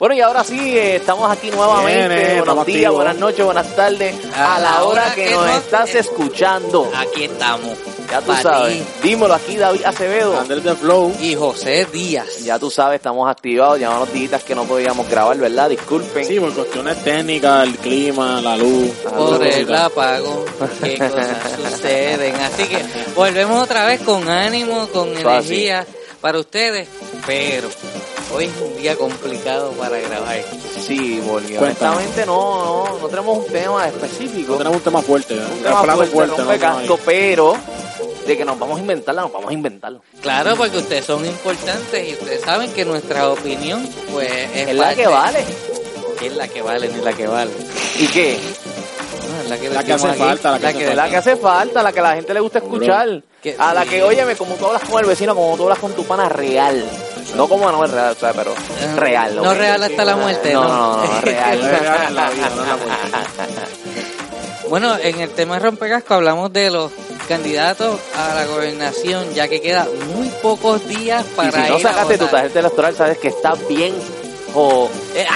Bueno, y ahora sí, eh, estamos aquí nuevamente. Bien, eh, Buenos días, buenas noches, buenas tardes. A, la hora que, nos estás escuchando. Aquí estamos. Ya tú sabes. ti. Dímelo aquí, David Acevedo. Andrés de Flow. Y José Díaz. Ya tú sabes, estamos activados. Unos días que no podíamos grabar, ¿verdad? Disculpen. Sí, por cuestiones técnicas, el clima, la luz. por el apagón, qué cosas suceden. Así que volvemos otra vez con ánimo, con energía para ustedes. Pero hoy es un día complicado para grabar. Sí, Cuéntame. honestamente no, no, no tenemos un tema No específico. tenemos un tema fuerte, ¿eh? un Un tema fuerte, fuerte, ¿no? rompecasco, pero de que nos vamos a inventarla, nos vamos a inventarlo. Claro, porque ustedes son importantes y ustedes saben que nuestra opinión, pues, es, Es la parte- que vale. que es la que vale, ni la que vale. ¿Y qué? No, es la que, La que hace aquí. falta, la que hace Es la que hace falta, la que a la gente le gusta escuchar. Que- A la que, óyeme, como tú hablas con el vecino, como tú hablas con tu pana real. No como no es real, o sea, pero real. No real hasta la muerte, No, ¿no? no, no, real. Es real en la vida, no en la muerte. Bueno, en el tema de rompecasco hablamos de los candidatos a la gobernación, ya que queda muy pocos días Y para si no ir sacaste tu tarjeta electoral, sabes que está bien o Eh,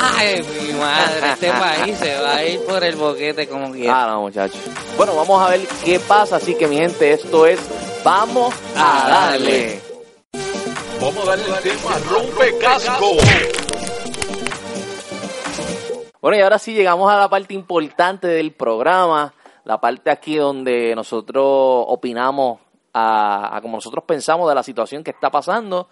¡Ay, mi madre! Este país se va a ir por el boquete como quiera. Ah, no, muchachos. Bueno, vamos a ver qué pasa. Así que, mi gente, esto es Vamos A darle. Vamos a darle el tema rompe casco. Bueno, y ahora sí llegamos a la parte importante del programa, la parte aquí donde nosotros opinamos a, a como nosotros pensamos de la situación que está pasando.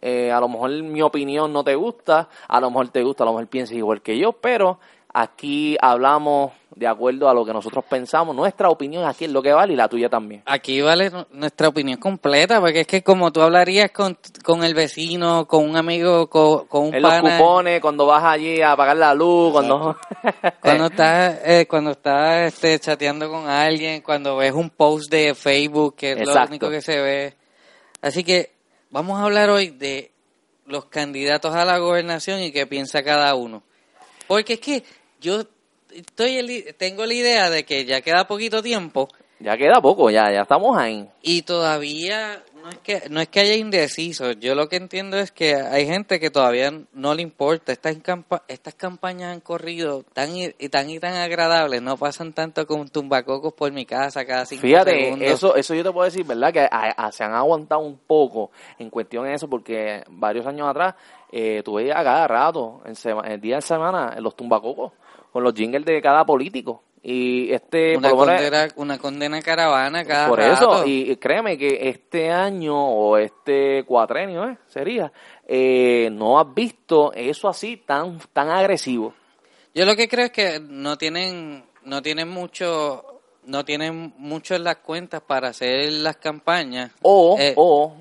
Eh, a lo mejor mi opinión no te gusta, a lo mejor te gusta, a lo mejor piensas igual que yo, pero aquí hablamos de acuerdo a lo que nosotros pensamos. Nuestra opinión aquí es lo que vale y la tuya también. Aquí vale nu- nuestra opinión completa, porque es que como tú hablarías con, con el vecino, con un amigo, con, con un En los cupones, cuando vas allí a pagar la luz, cuando... cuando estás eh, cuando estás este, chateando con alguien, cuando ves un post de Facebook, que es lo único que se ve. Así que vamos a hablar hoy de los candidatos a la gobernación y qué piensa cada uno. Porque es que yo estoy tengo la idea de que ya queda poquito tiempo ya queda poco, ya, ya estamos ahí. y todavía no es que no es que haya indecisos. Yo lo que entiendo es que hay gente que todavía no le importa. Estas campa- estas campañas han corrido tan y, y tan y tan agradables, no pasan tanto con tumbacocos por mi casa cada cinco Fíjate, segundos. eso, eso yo te puedo decir, ¿verdad? Que a- a- se han aguantado un poco en cuestión de eso, porque varios años atrás eh, veías a cada rato, en, sema- en día de semana, en los tumbacocos, con los jingles de cada político. Y este, una por menos- condena, una condena caravana cada por rato. eso, y y créeme que este año o este cuatrenio, ¿eh? Sería, eh, no has visto eso así tan, tan agresivo. Yo lo que creo es que no tienen, no tienen mucho, no tienen mucho en las cuentas para hacer las campañas. O, Eh, o,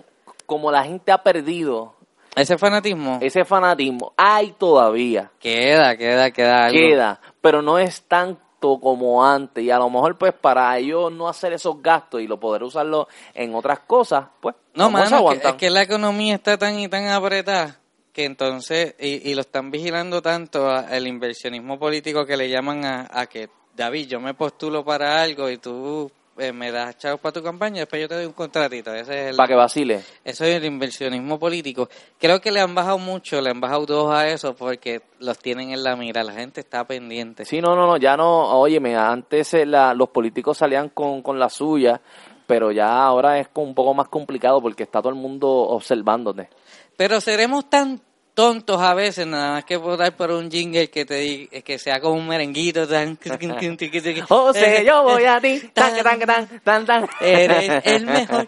como la gente ha perdido ese fanatismo ese fanatismo, hay todavía. queda, queda, queda algo. queda, pero no es tanto como antes y a lo mejor pues para ellos no hacer esos gastos y lo poder usarlo en otras cosas, pues No, mano, es que, es que la economía está tan y tan apretada que entonces, y, y lo están vigilando tanto a- el inversionismo político que le llaman a, a que, David, yo me postulo para algo y tú eh, me das chavos para tu campaña, después yo te doy un contratito. Ese es el, para que vacile. Eso es el inversionismo político. Creo que le han bajado mucho, le han bajado dos a eso porque los tienen en la mira, la gente está pendiente. Sí, no, no, no, ya no, óyeme, antes eh, la- los políticos salían con, con la suya, pero ya ahora es un poco más complicado porque está todo el mundo observándote. Pero seremos tan tontos a veces nada más que votar por un jingle que te di- que sea como un merenguito tan José, yo voy a ti, tan, tan, tan, tan, tan. Eres el mejor.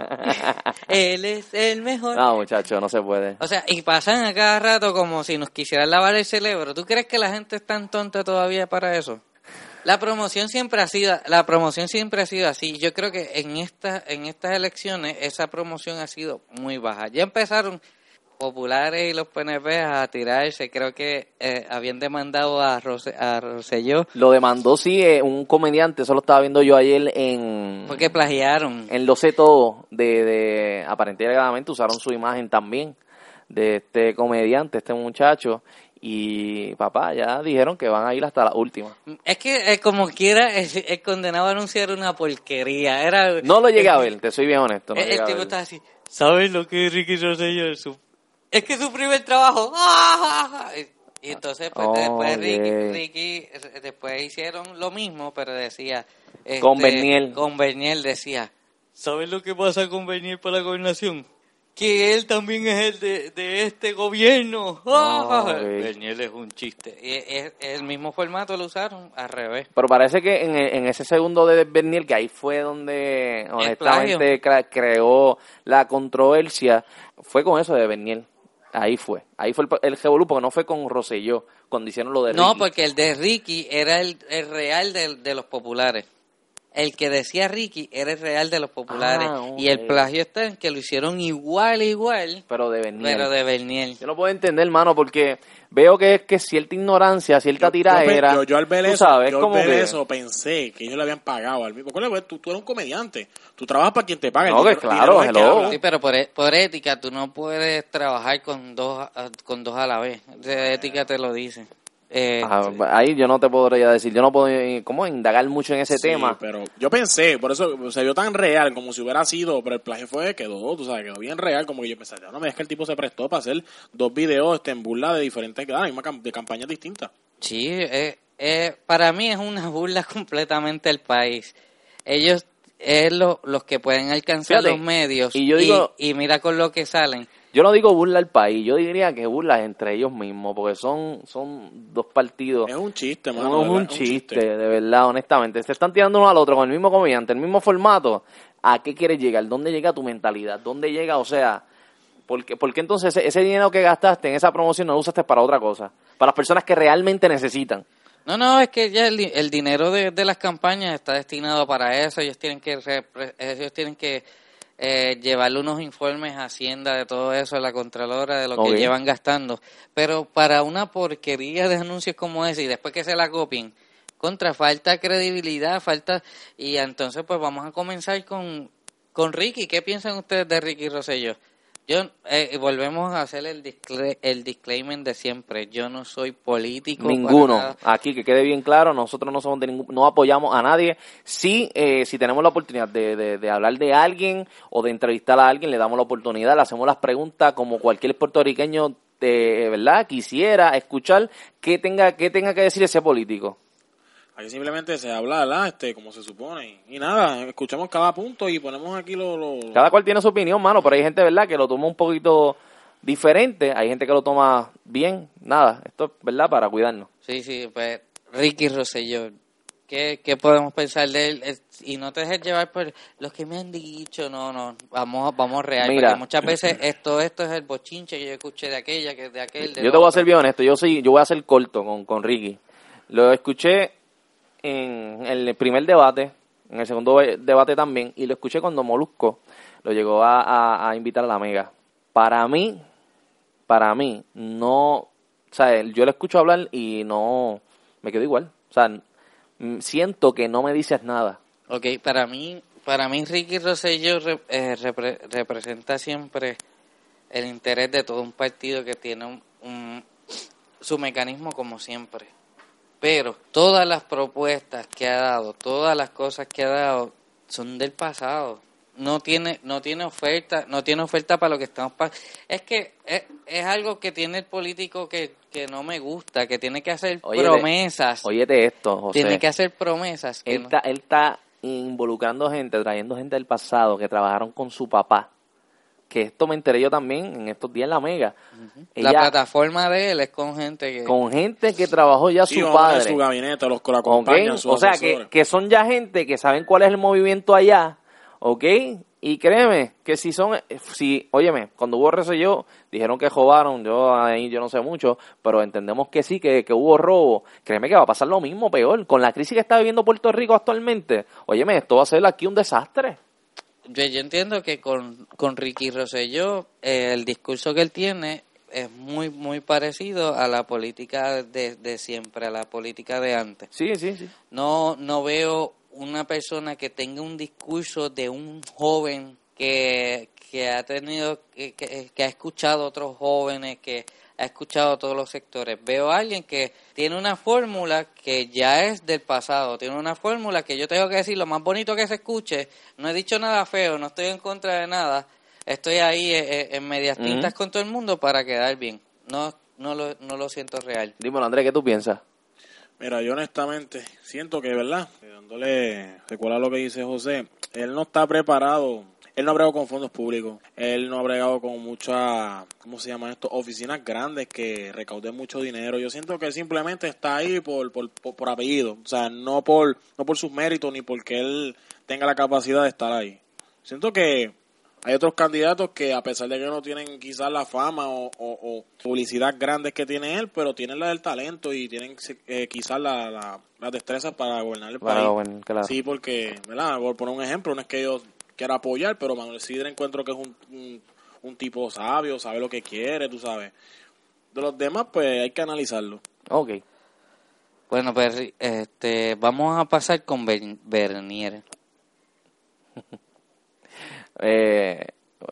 Él es el mejor. No, muchacho, no se puede. O sea, y pasan a cada rato como si nos quisieran lavar el cerebro. ¿Tú crees que la gente es tan tonta todavía para eso? La promoción siempre ha sido, la promoción siempre ha sido así. Yo creo que en esta, en estas elecciones esa promoción ha sido muy baja. Ya empezaron populares y los PNP a tirarse. Creo que eh, habían demandado a, Rose, a Rosselló Lo demandó, sí, eh, un comediante, eso lo estaba viendo yo ayer en... porque plagiaron. En Lo sé todo, de, de aparentemente usaron su imagen también de este comediante, este muchacho, y papá, ya dijeron que van a ir hasta la última. Es que eh, como quiera, el, el condenado a anunciar una porquería. Era, No lo llegué a ver, te soy bien honesto. No el, tipo estaba así, ¿sabes lo que es Ricky Rosselló? Su- Es que su primer trabajo. ¡ah! Y entonces, pues, Oh, después Ricky, ok. Ricky, eh, después hicieron lo mismo, pero decía... este, Con Bernier. Con Bernier decía, ¿sabes lo que pasa con Bernier para la gobernación? Que él también es el de, de este gobierno. Ok. Bernier es un chiste. Y es- el mismo formato lo usaron al revés. Pero parece que en, en ese segundo de Bernier, que ahí fue donde honestamente cra- creó la controversia, fue con eso de Bernier. Ahí fue. Ahí fue el, el revolú, porque no fue con Rosselló, cuando hicieron lo de No, Ricky. porque el de Ricky era el, el real de, de los populares. El que decía Ricky era el real de los populares. Ah, ok. Y el plagio está en que lo hicieron igual, igual, Pero de Bernier. pero de Bernier. Yo no puedo entender, mano, porque veo que es que cierta ignorancia, cierta Yo, tiraera. yo, yo al ver eso, sabes, yo al como ver que- eso pensé que ellos le habían pagado al mismo. Porque tú, tú eres un comediante. Tú trabajas para quien te paga. No, que claro, hello. Sí, pero por, e- por ética tú no puedes trabajar con dos, a- con dos a la vez. De ética te lo dice. Eh, Ah, ahí yo no te podría decir, yo no puedo eh, ¿cómo? indagar mucho en ese Sí, tema. pero yo pensé, por eso se vio tan real como si hubiera sido, pero el plagio fue, quedó, tú sabes, quedó bien real, como que yo pensé, no me es que el tipo se prestó para hacer dos videos este, en burla de diferentes, ah, de campañas distintas. Sí, eh, eh, para mí es una burla completamente del país. Ellos es lo- los que pueden alcanzar Fíjate, los medios y yo digo- y mira con lo que salen. Yo no digo burla al país, yo diría que burla entre ellos mismos, porque son, son dos partidos. Es un chiste, No, mano. es de un verdad, chiste, de verdad, honestamente. Se están tirando uno al otro con el mismo comediante, el mismo formato. ¿A qué quieres llegar? ¿Dónde llega tu mentalidad? ¿Dónde llega, o sea, ¿por qué, por qué entonces ese, ese dinero que gastaste en esa promoción no lo usaste para otra cosa? Para las personas que realmente necesitan. No, no, es que ya el, di- el dinero de, de las campañas está destinado para eso. Ellos tienen que repre- ellos tienen que eh, llevarle unos informes a Hacienda de todo eso, a la Contralora, de lo que llevan gastando. Pero para una porquería de anuncios como ese y después que se la copien, contra falta credibilidad, falta... Y entonces pues vamos a comenzar con, con Ricky. ¿Qué piensan ustedes de Ricky Rosselló? Yo, eh, volvemos a hacer el, discla- el disclaimer de siempre. Yo no soy político. Ninguno. Aquí, que quede bien claro, nosotros no somos de ningún, no apoyamos a nadie. Sí, eh, si tenemos la oportunidad de, de, de hablar de alguien o de entrevistar a alguien, le damos la oportunidad, le hacemos las preguntas como cualquier puertorriqueño, de, ¿verdad? Quisiera escuchar qué tenga, qué tenga que decir ese político. Aquí simplemente se habla, ¿verdad? Este, como se supone. Y nada, escuchamos cada punto y ponemos aquí lo... lo- Cada cual tiene su opinión, mano, pero hay gente, ¿verdad?, que lo toma un poquito diferente, hay gente que lo toma bien, nada, esto es, ¿verdad?, para cuidarnos. Sí, sí, pues Ricky Rosselló, ¿qué, qué podemos pensar de él? Y no te dejes llevar por los que me han dicho, no, no, vamos, vamos real, Mira. porque muchas veces esto, esto es el bochinche que yo escuché de aquella, que de aquel, de Yo te voy a ser bien honesto, yo soy, yo voy a ser corto con, con Ricky. Lo escuché en el primer debate, en el segundo debate también, y lo escuché cuando Molusco lo llegó a, a- invitar a la Mega. Para mí, para mí, no, o sea, yo lo escucho hablar y no, me quedo igual. O sea, mm, siento que no me dices nada. Ok, para mí, para mí Ricky Rosselló eh, repre- representa siempre el interés de todo un partido que tiene un- su mecanismo como siempre. Pero todas las propuestas que ha dado, todas las cosas que ha dado son del pasado. No tiene, no tiene oferta, no tiene oferta para lo que estamos pa- Es que es, es algo que tiene el político que, que no me gusta, que tiene que hacer Óyete, promesas. Óyete esto, José. tiene que hacer promesas. que Él no- está, él está involucrando gente, trayendo gente del pasado que trabajaron con su papá. Que esto me enteré yo también en estos días en la Mega. La Ella- plataforma de él es con gente que... con gente que trabajó ya su padre. su gabinete, los que lo ¿ok? acompañan, sus O sea, que, que son ya gente que saben cuál es el movimiento allá, ¿ok? Y créeme que si son, si, óyeme, cuando hubo yo dijeron que robaron, yo ahí yo no sé mucho, pero entendemos que sí, que, que hubo robo. Créeme que va a pasar lo mismo, peor. Con la crisis que está viviendo Puerto Rico actualmente, óyeme, esto va a ser aquí un desastre. Yo, yo entiendo que con, con Ricky Rosselló eh, el discurso que él tiene es muy muy parecido a la política de, de siempre, a la política de antes. Sí, sí, sí. No no veo una persona que tenga un discurso de un joven que, que ha tenido que, que, que ha escuchado a otros jóvenes, que ha escuchado a todos los sectores. Veo a alguien que tiene una fórmula que ya es del pasado, tiene una fórmula que yo tengo que decir lo más bonito que se escuche, no he dicho nada feo, no estoy en contra de nada, estoy ahí eh, eh, en medias tintas con todo el mundo para quedar bien. No no lo, no lo siento real. Dímelo, Andrés, ¿qué tú piensas? Mira, yo honestamente siento que, ¿verdad? Dándole, recuerda lo que dice José, él no está preparado, él no ha bregado con fondos públicos, él no ha bregado con muchas, ¿cómo se llama esto? Oficinas grandes que recauden mucho dinero. Yo siento que él simplemente está ahí por, por, por, por apellido, o sea, no por, no por sus méritos ni porque él tenga la capacidad de estar ahí. Siento que hay otros candidatos que a pesar de que no tienen quizás la fama o, o- o publicidad grandes que tiene él, pero tienen la del talento y tienen eh, quizás la, la- las destrezas para gobernar el Para país. gobernar, claro. Sí, porque, ¿verdad? Por poner un ejemplo, no es que yo quiera apoyar, pero Manuel Sidre encuentro que es un, un, un tipo sabio, sabe lo que quiere, tú sabes. De los demás, pues hay que analizarlo. Ok. Bueno, pues este, vamos a pasar con Ber- Bernier. Eh,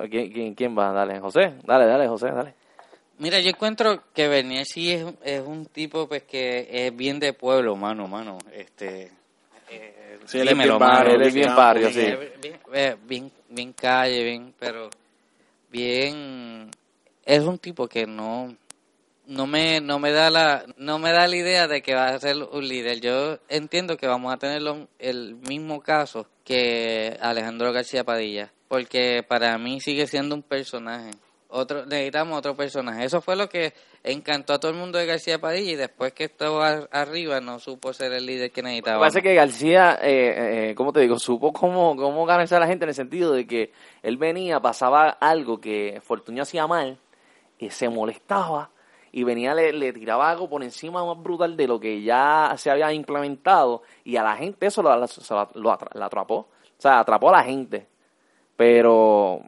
¿quién, quién, quién va? Dale, José. Dale, dale, José, dale. Mira, yo encuentro que Bernier sí es, es un tipo pues que es bien de pueblo, mano, mano. Este, eh, Sí, él es bien mano. barrio, él es bien barrio, sí. Eh, Bien, eh, bien, bien calle, bien, pero bien es un tipo que no no me no me da la no me da la idea de que va a ser un líder. Yo entiendo que vamos a tener lo- el mismo caso que Alejandro García Padilla, porque para mí sigue siendo un personaje. Otro necesitamos otro personaje. Eso fue lo que encantó a todo el mundo de García Padilla y después que estaba arriba no supo ser el líder que necesitaba. parece que García, eh, eh, ¿cómo te digo? Supo cómo, cómo ganarse a la gente en el sentido de que él venía, pasaba algo que Fortunio hacía mal y se molestaba y venía, le, tiraba algo por encima más brutal de lo que ya se había implementado y a la gente eso lo, lo- lo atrapó. O sea, atrapó a la gente. Pero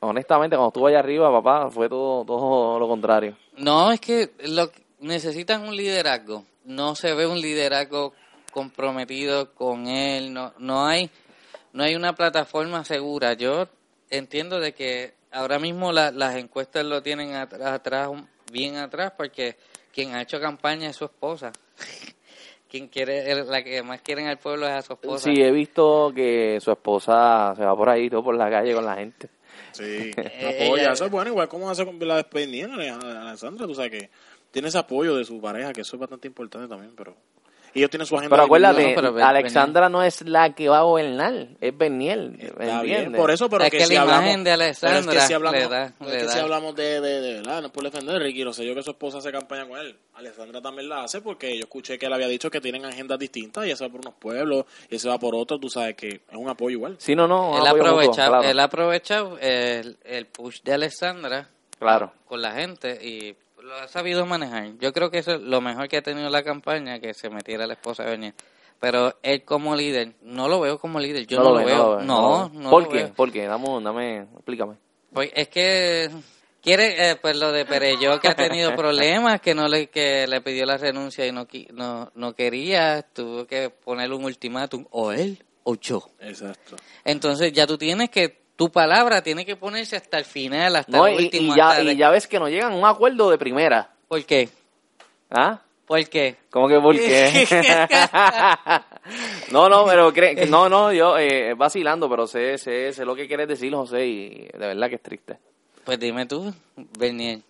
honestamente, cuando estuvo allá arriba, papá, fue todo, todo lo contrario. No, es que lo necesitan un liderazgo. No se ve un liderazgo comprometido con él. No, no hay, no hay una plataforma segura. Yo entiendo de que ahora mismo la- las encuestas lo tienen atrás, atrás, bien atrás, porque quien ha hecho campaña es su esposa. quien quiere, la que más quieren al pueblo es a su esposa. Sí, he visto que su esposa se va por ahí, todo por la calle con la gente. Sí, apoya. ella- Eso es bueno, igual como hace con la despedida de Alessandra, tú sabes que tiene ese apoyo de su pareja, que eso es bastante importante también, pero ellos tienen su agenda. Pero acuérdate, No, pero Alexandra no es la que va a gobernar, es Berniel. Está bien, por eso, pero Es que, que si la hablamos, imagen de pero es que si hablamos, le da- pero le es que da. si hablamos de, de, de verdad, no es por defender, Ricky, lo sé yo que su esposa hace campaña con él. Alessandra también la hace porque yo escuché que él había dicho que tienen agendas distintas y ese va por unos pueblos y ese va por otros, tú sabes que es un apoyo igual. Sí, no, no. él, aprovecha, claro, él ha aprovechado el, el push de Alessandra claro. con la gente y lo ha sabido manejar. Yo creo que eso es lo mejor que ha tenido la campaña, que se metiera la esposa de Bernier. Pero él como líder, no lo veo como líder, yo no, lo, ve, veo. ve, No, lo ve. no ¿Por lo qué? veo. ¿Por qué? Dame, dame, explícame. Pues es que quiere, eh, pues lo de Pereyó que ha tenido problemas, que no le, que le pidió la renuncia y no, no, no quería, tuvo que ponerle un ultimátum, o él o yo. Exacto. Entonces ya tú tienes que, tu palabra tiene que ponerse hasta el final, hasta No, el y, último. y ya, hasta y de- ya ves que no llegan a un acuerdo de primera. ¿Por qué? ¿Ah? ¿Por qué? ¿Cómo que por qué? no, no, pero cre- no, no, yo eh, vacilando, pero sé, sé, sé lo que quieres decir, José, y de verdad que es triste. Pues dime tú, Bernier.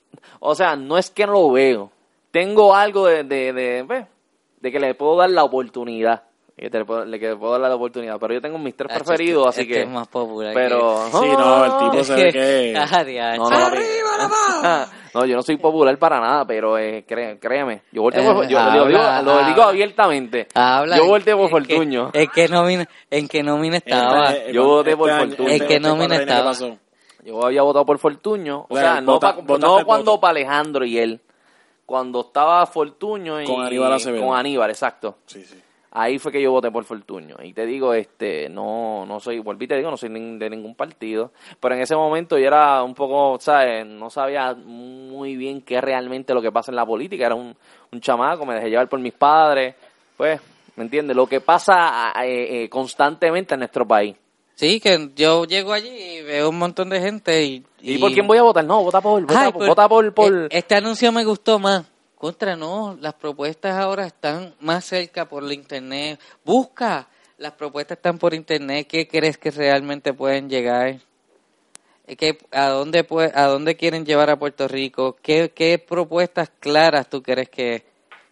O sea, no es que no lo veo. Tengo algo de, de, de, pues, de que le puedo dar la oportunidad. Que te le puedo, le, que puedo dar la oportunidad. Pero yo tengo mis tres Ah, preferidos, este- así este que... es más popular. Pero... Sí, no, el tipo que- se ve que... Ah. No, no, papi. no, yo no soy popular para nada, pero eh, cré- créeme. Yo volteo por, yo lo, digo, habla, lo digo habla. abiertamente. Habla, yo volteo por que- Fortuño. ¿En qué nómina, en qué nómina estaba? Este- Yo voté por Fortunio. Es que no me cuadrenio, ¿qué estaba. Yo había votado por Fortuño. O Bueno, sea, no, vota- pa- no el cuando para Alejandro y él. Cuando estaba Fortuño y... Con Aníbal Acevedo. Con Aníbal, exacto. Sí, sí. Ahí fue que yo voté por Fortuño. Y te digo, este, no, no soy, volví te digo, no soy de ningún partido. Pero en ese momento yo era un poco, ¿sabes? No sabía muy bien qué es realmente lo que pasa en la política. Era un, un chamaco, me dejé llevar por mis padres. Pues, ¿me entiendes? Lo que pasa eh, eh, constantemente en nuestro país. Sí, que yo llego allí y veo un montón de gente y... ¿Y, por quién voy a votar? No, vota por, vota, Ay, por- vota por, por... eh, Este anuncio me gustó más. Contra, no, las propuestas ahora están más cerca por la internet. Busca, las propuestas están por internet. ¿Qué crees que realmente pueden llegar? ¿Qué, a, dónde ¿A dónde quieren llevar a Puerto Rico? ¿Qué, qué propuestas claras tú crees que,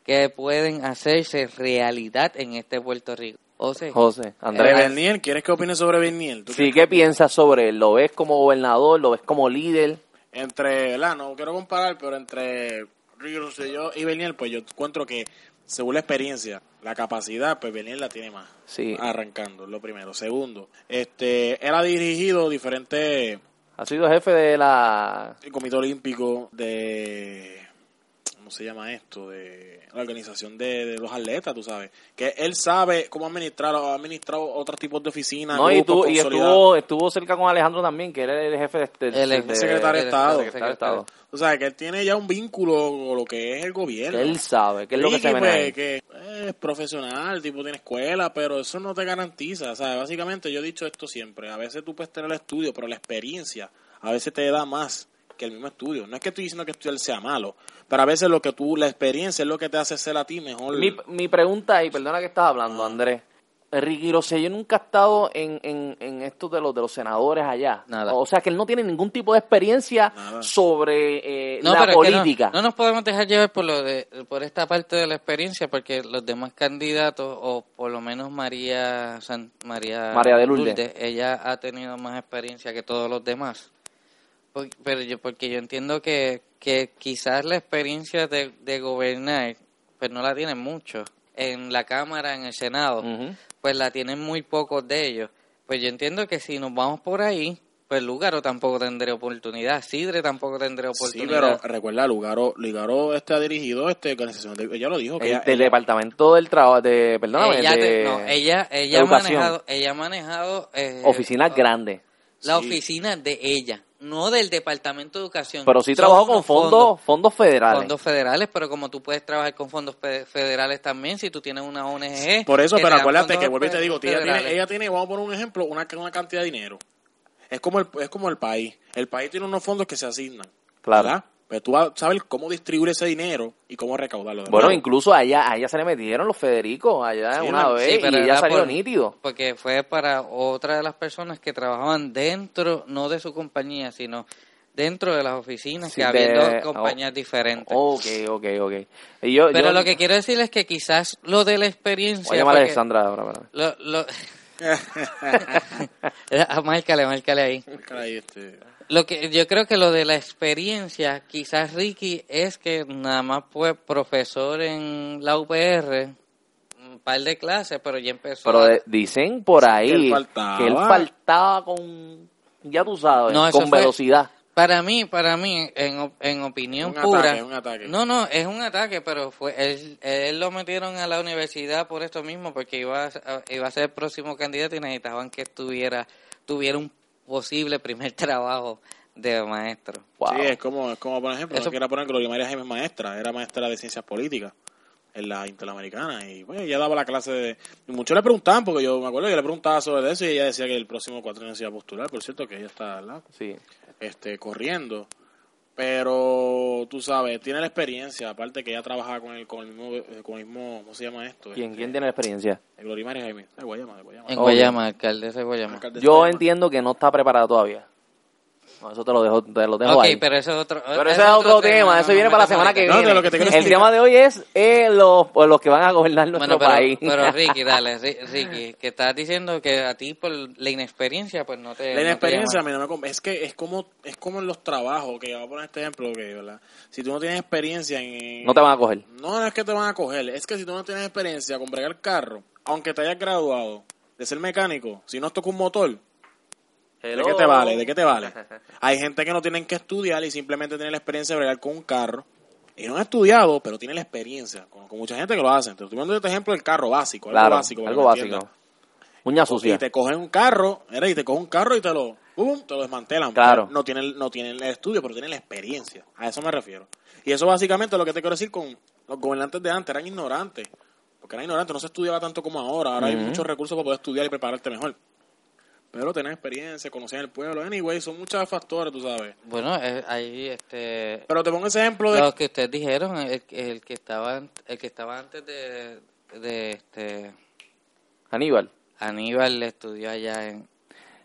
que pueden hacerse realidad en este Puerto Rico? José, José, André Andrés, Bernier, ¿quieres que opine sobre Bernier? ¿Tú sí, ¿qué piensas sobre él? ¿Lo ves como gobernador? ¿Lo ves como líder? entre, ¿verdad? No quiero comparar, pero entre Ricky Rosselló y Bernier, pues yo encuentro que según la experiencia, la capacidad, pues Bernier la tiene más. Sí. Arrancando, lo primero. Segundo, este, él ha dirigido diferentes Ha sido jefe de la... el Comité Olímpico de ¿cómo se llama esto? de la organización de, de los atletas, tú sabes, que él sabe cómo administrar, ha administrado otros tipos de oficinas, No, y, tú- y estuvo, estuvo cerca con Alejandro también, que era el jefe de... de- El secretario de el- Estado. el secretario de Estado. Tú sabes que él tiene ya un vínculo con lo que es el gobierno. Que él sabe, que es lo que se pues, que es profesional, tipo tiene escuela, pero eso no te garantiza. O sea, básicamente yo he dicho esto siempre. A veces tú puedes tener el estudio, pero la experiencia a veces te da más que el mismo estudio. No es que estoy diciendo que estudiar sea malo, pero a veces lo que tú, la experiencia es lo que te hace ser a ti mejor. Mi, mi pregunta, y perdona que estás hablando, Andrés. Ricky Rosselló nunca ha estado en, en, en esto de los, de los senadores allá. Nada. O sea, que él no tiene ningún tipo de experiencia Nada. sobre eh, No, la pero es que no- política. no, nos podemos dejar llevar por lo de, por esta parte de la experiencia, porque los demás candidatos, o por lo menos María San- María, María de Lourdes. ella ha tenido más experiencia que todos los demás. Pero yo, porque yo entiendo que, que quizás la experiencia de, de gobernar, pues no la tienen mucho. En la Cámara, en el Senado, pues la tienen muy pocos de ellos. Pues yo entiendo que si nos vamos por ahí, pues Lugaro tampoco tendría oportunidad, Sidre tampoco tendría Sí, oportunidad. pero recuerda, Lugaro, Lugaro este ha dirigido este organización, de- ella lo dijo, que El- ella- del departamento del trabajo, de, perdóname, ella, de te- no, ella, ella ha manejado, ella ha manejado eh, oficinas grandes. la Sí. oficina de ella, no del departamento de educación. Pero sí trabajó con fondos, fondos federales. fondos federales, pero como tú puedes trabajar con fondos fe- federales también, si tú tienes una ONG. Por eso, pero acuérdate que vuelvo y te digo, ella tiene, ella tiene, vamos a poner un ejemplo, una, una cantidad de dinero. Es como el, es como el país. El país tiene unos fondos que se asignan. Claro. ¿verdad? Pero tú vas a saber cómo distribuir ese dinero y cómo recaudarlo. de Bueno, nuevo. incluso a ella, a ella se le metieron los Federicos allá Sí, una vez Sí, pero y era salió por- nítido. Porque fue para otra de las personas que trabajaban dentro, no de su compañía, sino dentro de las oficinas, Sí, que había dos compañías oh, diferentes. Ok, ok, ok. Y yo, Pero yo- lo que quiero decir es que quizás lo de la experiencia... Voy a llamar a Alexandra ahora. espérame. Lo, lo... Ah, márcale, márcale ahí. Este, Lo que yo creo que lo de la experiencia, quizás Ricky es que nada más fue profesor en la UPR, un par de clases, pero ya empezó. Pero a- dicen por ahí que él faltaba. que él faltaba con, ya tú sabes, No, con fue- velocidad. Para mí, para mí, en, op- en opinión Un pura. ataque, un ataque. No, no, es un ataque, pero fue él, él lo metieron a la universidad por esto mismo, porque iba a, iba a ser el próximo candidato y necesitaban que estuviera tuviera un posible primer trabajo de maestro. Wow. Sí, es como, es como por ejemplo, Eso- no quiero poner Gloria María Jaime es maestra, era maestra de ciencias políticas en la Interamericana y bueno, ella daba la clase de... Y muchos le preguntaban, porque yo me acuerdo, yo le preguntaba sobre eso y ella decía que el próximo cuatro se iba a postular, por cierto que ella está ¿verdad? Sí. este, corriendo. Pero tú sabes, tiene la experiencia, aparte que ella trabajaba con el, con el mismo, eh, con el mismo, ¿cómo se llama esto? ¿Quién, Este, quién tiene la experiencia? Gloria María Jaime, de Guayama, de Guayama. En. Guayama, alcaldesa de Guayama. Yo entiendo que no está preparado todavía. No, eso te lo dejo, te lo dejo Ok, ahí. pero eso es otro. Pero ese es otro tema, no eso viene para la semana que No, de viene. lo que te quiero el explicar. tema de hoy es eh, los, pues, los que van a gobernar nuestro Bueno, pero, país. pero Ricky, dale, Ri- Ricky, que estás diciendo que a ti por la inexperiencia, pues no te. La no te inexperiencia a llama. mí no com- es que es como es como en los trabajos que voy a poner este ejemplo que verdad si tú no tienes experiencia en no te van a coger. no no es que te van a coger es que si tú no tienes experiencia con bregar carro aunque te hayas graduado de ser mecánico si no toca un motor ¿de qué te vale? ¿de qué te vale? hay gente que no tienen que estudiar y simplemente tienen la experiencia de bregar con un carro y no han estudiado pero tienen la experiencia conozco mucha gente que lo hace te estoy dando este ejemplo del carro básico algo Claro, básico algo básico. Uña sucia. Y te cogen un carro, mira, y te cogen un carro y te lo, ¡pum! te lo desmantelan. Claro. No tienen, no tienen el estudio, pero tienen la experiencia. A eso me refiero. Y eso básicamente es lo que te quiero decir con los gobernantes de antes, eran ignorantes. Porque eran ignorantes, no se estudiaba tanto como ahora. Ahora hay muchos recursos para poder estudiar y prepararte mejor. Pero tener experiencia, conocer el pueblo, anyway, son muchos factores, tú sabes. Bueno, eh, ahí, este. Pero te pongo ese ejemplo de... Lo que ustedes dijeron, el, el que estaba el que estaba antes de, de este Aníbal. Aníbal estudió allá en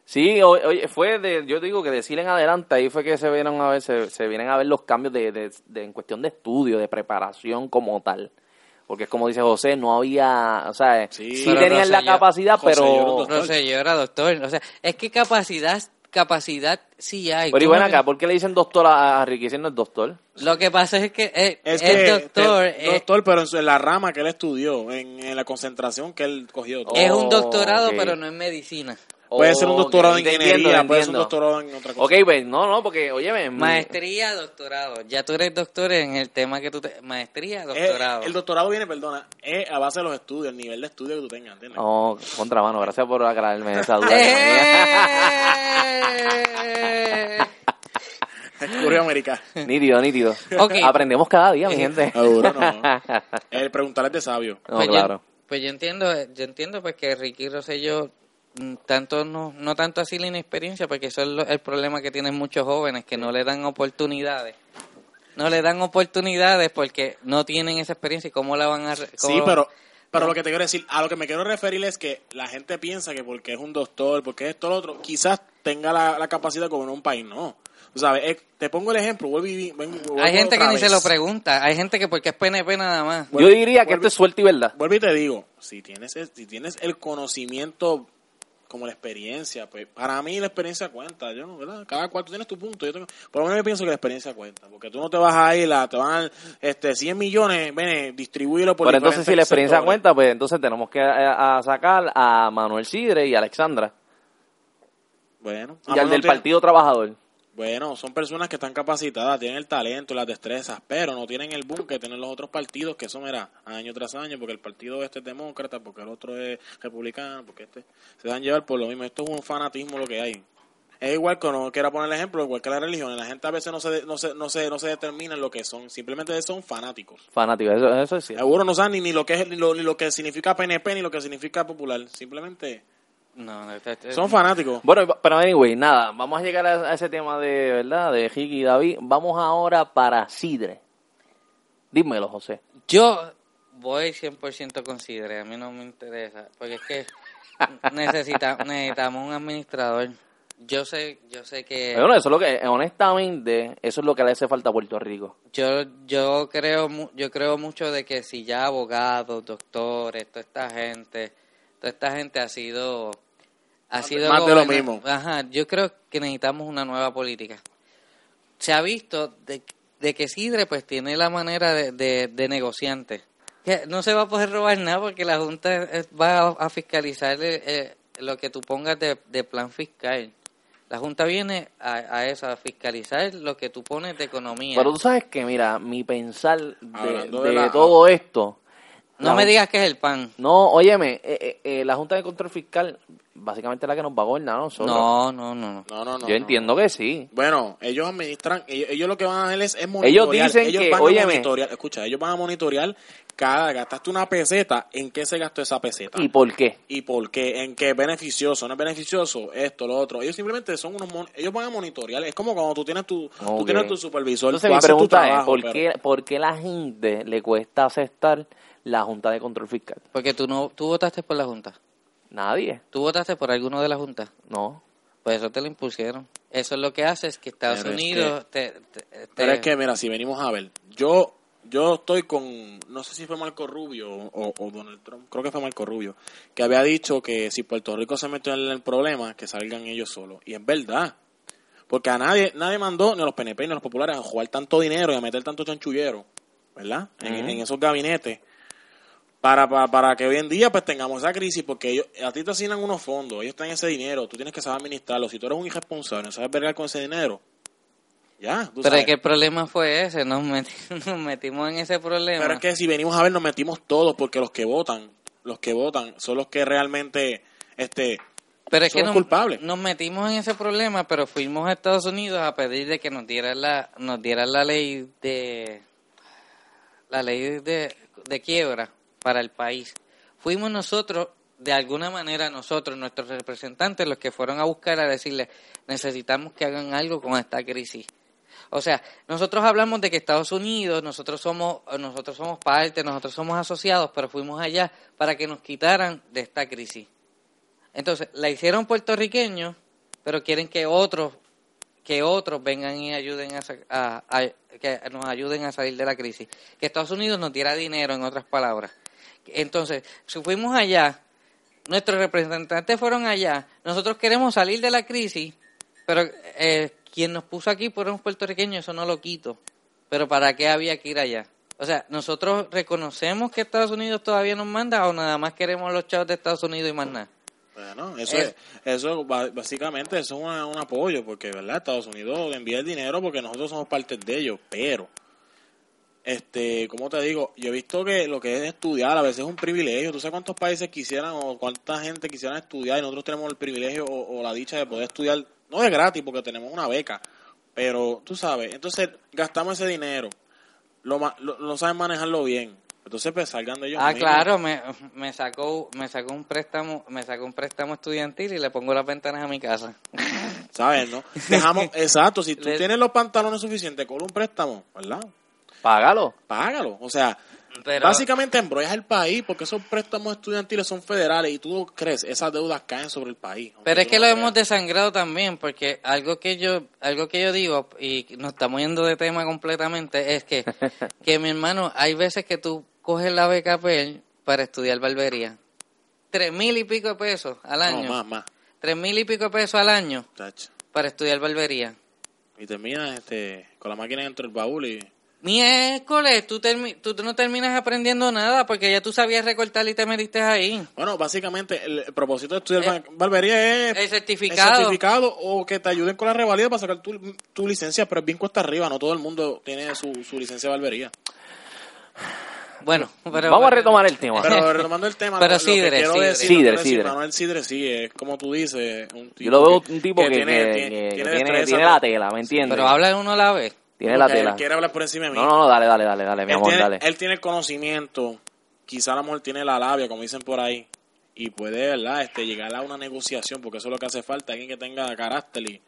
Sí, o- oye, fue de, yo digo que decir en adelante, ahí fue que se vieron a ver, se, se vienen a ver los cambios de, de, de- en cuestión de estudio, de preparación como tal. Porque es como dice José, no había, o sea, Sí, tenían la capacidad, pero... doctor. Rosselló era doctor. O sea, es que capacidad, capacidad sí hay. Pero y ¿Cómo ven que- acá, ¿por qué le dicen doctor a, a Ricky si no es doctor? Lo que pasa es que eh, Es el que doctor te- es, doctor, pero en, en la rama que él estudió, en, en la concentración que él cogió. es un Oh, doctorado, pero no es medicina. Puede ser un doctorado en ingeniería, entiendo, puede ser un doctorado en otra cosa. Ok, pues, no, no, porque, oye, Maestría, doctorado. Ya tú eres doctor en el tema que tú te... Maestría, Eh, doctorado. el doctorado viene, perdona, es a base de los estudios, el nivel de estudio que tú tengas, ¿entiendes? Oh, contramano, gracias por aclararme esa duda. que tenía. ¡Eh! América. nítido, nítido. Ok. Aprendemos cada día, mi gente. Seguro no. El preguntar es de sabio. No, pues, claro. yo, pues yo entiendo, yo entiendo pues que Ricky Rosselló mm, tanto no, no tanto así la inexperiencia, porque eso es lo- el problema que tienen muchos jóvenes, que no le dan oportunidades. No le dan oportunidades porque no tienen esa experiencia y cómo la van a... Sí, pero, pero lo que te quiero decir, a lo que me quiero referir es que la gente piensa que porque es un doctor, porque es esto lo otro, quizás tenga la, la capacidad de gobernar un país, no. Sabes, es- te pongo el ejemplo, vuelvo y vuelvo Hay gente que ni se lo pregunta, hay gente que porque es PNP nada más. Yo diría que esto es suerte y verdad. Vuelvo y te digo, si tienes, el- si tienes el conocimiento como la experiencia, pues para mí la experiencia cuenta, yo no, ¿verdad? Cada cual tú tienes tu punto, yo tengo, por lo menos yo pienso que la experiencia cuenta, porque tú no te vas a ir, a, te van a dar, este 100 millones, ven, distribuirlo por Pero entonces si la experiencia sectores. cuenta, pues entonces tenemos que a, a sacar a Manuel Sidre y a Alexandra. Bueno, Y al del tiene- Partido Trabajador. Bueno, son personas que están capacitadas, tienen el talento, las destrezas, pero no tienen el boom que tienen los otros partidos, que eso mira, año tras año, porque el partido este es demócrata, porque el otro es republicano, porque este se dan llevar por lo mismo. Esto es un fanatismo lo que hay. Es igual que no quiero poner el ejemplo, igual que la religión, la gente a veces no se, no se, no se, no se determina en lo que son, simplemente son fanáticos. Fanático, eso, eso es cierto. Seguro no saben ni, ni lo que es, ni lo, ni lo que significa PNP, ni lo que significa popular, simplemente No, este- este- son fanáticos. Bueno, pero anyway, nada, vamos a llegar a, a ese tema de, ¿verdad? De Ricky y David. Vamos ahora para Sidre. Dímelo, José. Yo voy 100% con Sidre, a mí no me interesa, porque es que necesita, necesitamos un administrador. Yo sé, yo sé que Bueno, eso es lo que, honestamente, eso es lo que le hace falta a Puerto Rico. yo yo creo yo creo mucho de que si ya abogados, doctores, toda esta gente, toda esta gente ha sido ha Más de- sido más de lo mismo. Ajá, yo creo que necesitamos una nueva política. Se ha visto de, de que Sidre pues tiene la manera de, de, de negociante. Que no se va a poder robar nada porque la Junta va a, a fiscalizar eh, eh, lo que tú pongas de, de plan fiscal. La Junta viene a, a eso, a fiscalizar lo que tú pones de economía. Pero tú sabes que, mira, mi pensar de, Hablando de de la- todo esto. No la me digas que es el pan. No, óyeme, eh, eh, eh, la Junta de Control Fiscal, básicamente es la que nos va a gobernar a nosotros. No, no, no, no. No. Yo no. entiendo que sí. Bueno, ellos administran, ellos, ellos lo que van a hacer es, es monitorear. Ellos dicen que, van óyeme. a monitorear, escucha, ellos van a monitorear cada gastaste una peseta, ¿en qué se gastó esa peseta? ¿Y por qué? ¿Y por qué? ¿En qué es beneficioso? ¿No es beneficioso? Esto, lo otro. Ellos simplemente son unos... mon- ellos van a monitorear. Es como cuando tú tienes tu, tú Ok. tienes tu supervisor. Entonces tú mi haces tu pregunta es, ¿por, pero- qué, ¿por qué la gente le cuesta aceptar la Junta de Control Fiscal? Porque tú no tú votaste por la Junta. Nadie, ¿Tú votaste por alguno de la Junta? no. Pues eso te lo impusieron. Eso es lo que hace es que Estados Pero es Unidos te, te- te- Pero es que, mira, si venimos a ver, yo yo estoy con, no sé si fue Marco Rubio o, o Donald Trump, creo que fue Marco Rubio, que había dicho que si Puerto Rico se metió en el problema, que salgan ellos solos. Y es verdad. Porque a nadie, nadie mandó, ni a los PNP ni a los populares, a jugar tanto dinero y a meter tanto chanchullero, ¿verdad? En, en esos gabinetes. Para, para, para que hoy en día pues tengamos esa crisis, porque ellos, a ti te asignan unos fondos, ellos tienen ese dinero, tú tienes que saber administrarlo. Si tú eres un irresponsable, no sabes vergar con ese dinero, ya, tú Pero sabes. es que el problema fue ese, nos, meti- nos metimos en ese problema. Pero es que si venimos a ver, nos metimos todos, porque los que votan, los que votan, son los que realmente, este, Pero es que nos, culpables. nos metimos en ese problema, pero fuimos a Estados Unidos a pedir de que nos dieran la, nos dieran la ley de la ley de, de quiebra para el país. Fuimos nosotros, de alguna manera nosotros, nuestros representantes, los que fueron a buscar a decirle, necesitamos que hagan algo con esta crisis. O sea, nosotros hablamos de que Estados Unidos, nosotros somos, nosotros somos parte, nosotros somos asociados, pero fuimos allá para que nos quitaran de esta crisis. Entonces, la hicieron puertorriqueños pero quieren que otros que otros vengan y ayuden a, a- a- que nos ayuden a salir de la crisis. Que Estados Unidos nos diera dinero, en otras palabras. Entonces, si fuimos allá, nuestros representantes fueron allá, nosotros queremos salir de la crisis, pero eh, quien nos puso aquí fueron puertorriqueños, eso no lo quito. Pero ¿para qué había que ir allá? O sea, ¿nosotros reconocemos que Estados Unidos todavía nos manda o nada más queremos los chavos de Estados Unidos y más nada? Bueno, eso Es- es, eso básicamente eso es una- un apoyo, porque verdad Estados Unidos envía el dinero porque nosotros somos parte de ellos, pero este, como te digo, yo he visto que lo que es estudiar a veces es un privilegio. ¿Tú sabes cuántos países quisieran o cuánta gente quisieran estudiar y nosotros tenemos el privilegio o, o la dicha de poder estudiar, no de gratis porque tenemos una beca, pero tú sabes, entonces gastamos ese dinero, lo, lo- no saben manejarlo bien. Entonces pues salgan de ellos Ah, mismos. claro, me, me sacó me sacó un préstamo, me sacó un préstamo estudiantil y le pongo las ventanas a mi casa. ¿Sabes, no? Dejamos, exacto, si tú Le- tienes los pantalones suficientes con un préstamo, ¿verdad? Págalo. Págalo. O sea, Pero- básicamente embrollas el país porque esos préstamos estudiantiles son federales y tú no crees, esas deudas caen sobre el país. Pero es que no lo creas. hemos desangrado también, porque algo que yo, algo que yo digo, y nos estamos yendo de tema completamente, es que, que mi hermano, hay veces que tú coges la BKP para estudiar barbería. Tres mil y pico de pesos al No, año. más, más. Tres mil y pico de pesos al año tacho. para estudiar barbería. Y terminas este, con la máquina dentro del baúl y... Miércoles, tú, termi- tú no terminas aprendiendo nada porque ya tú sabías recortar y te metiste ahí. Bueno, básicamente el, el propósito de estudiar Eh, bar- barbería es... el certificado. el certificado o que te ayuden con la revalida para sacar tu, tu licencia, pero es bien cuesta arriba, no todo el mundo tiene su, su licencia de barbería. Bueno, pero... Vamos a retomar el tema. Pero retomando el tema, Pero lo, lo que Sidre, quiero decir, quiero decir, Sidre. Manuel Sidre sí, es como tú dices, un tipo Yo lo veo un tipo que, que- tiene, que- tiene, que tiene, destreza, tiene la tela, ¿me entiendes? Pero habla uno a la vez. Tiene la tela. Él quiere hablar por encima de mí. No, no, no, dale, dale, dale, dale, mi él, amor, tiene, dale. él tiene el conocimiento, quizá la mujer tiene la labia, como dicen por ahí, y puede, ¿verdad?, este, llegar a una negociación, porque eso es lo que hace falta, alguien que tenga carácter y,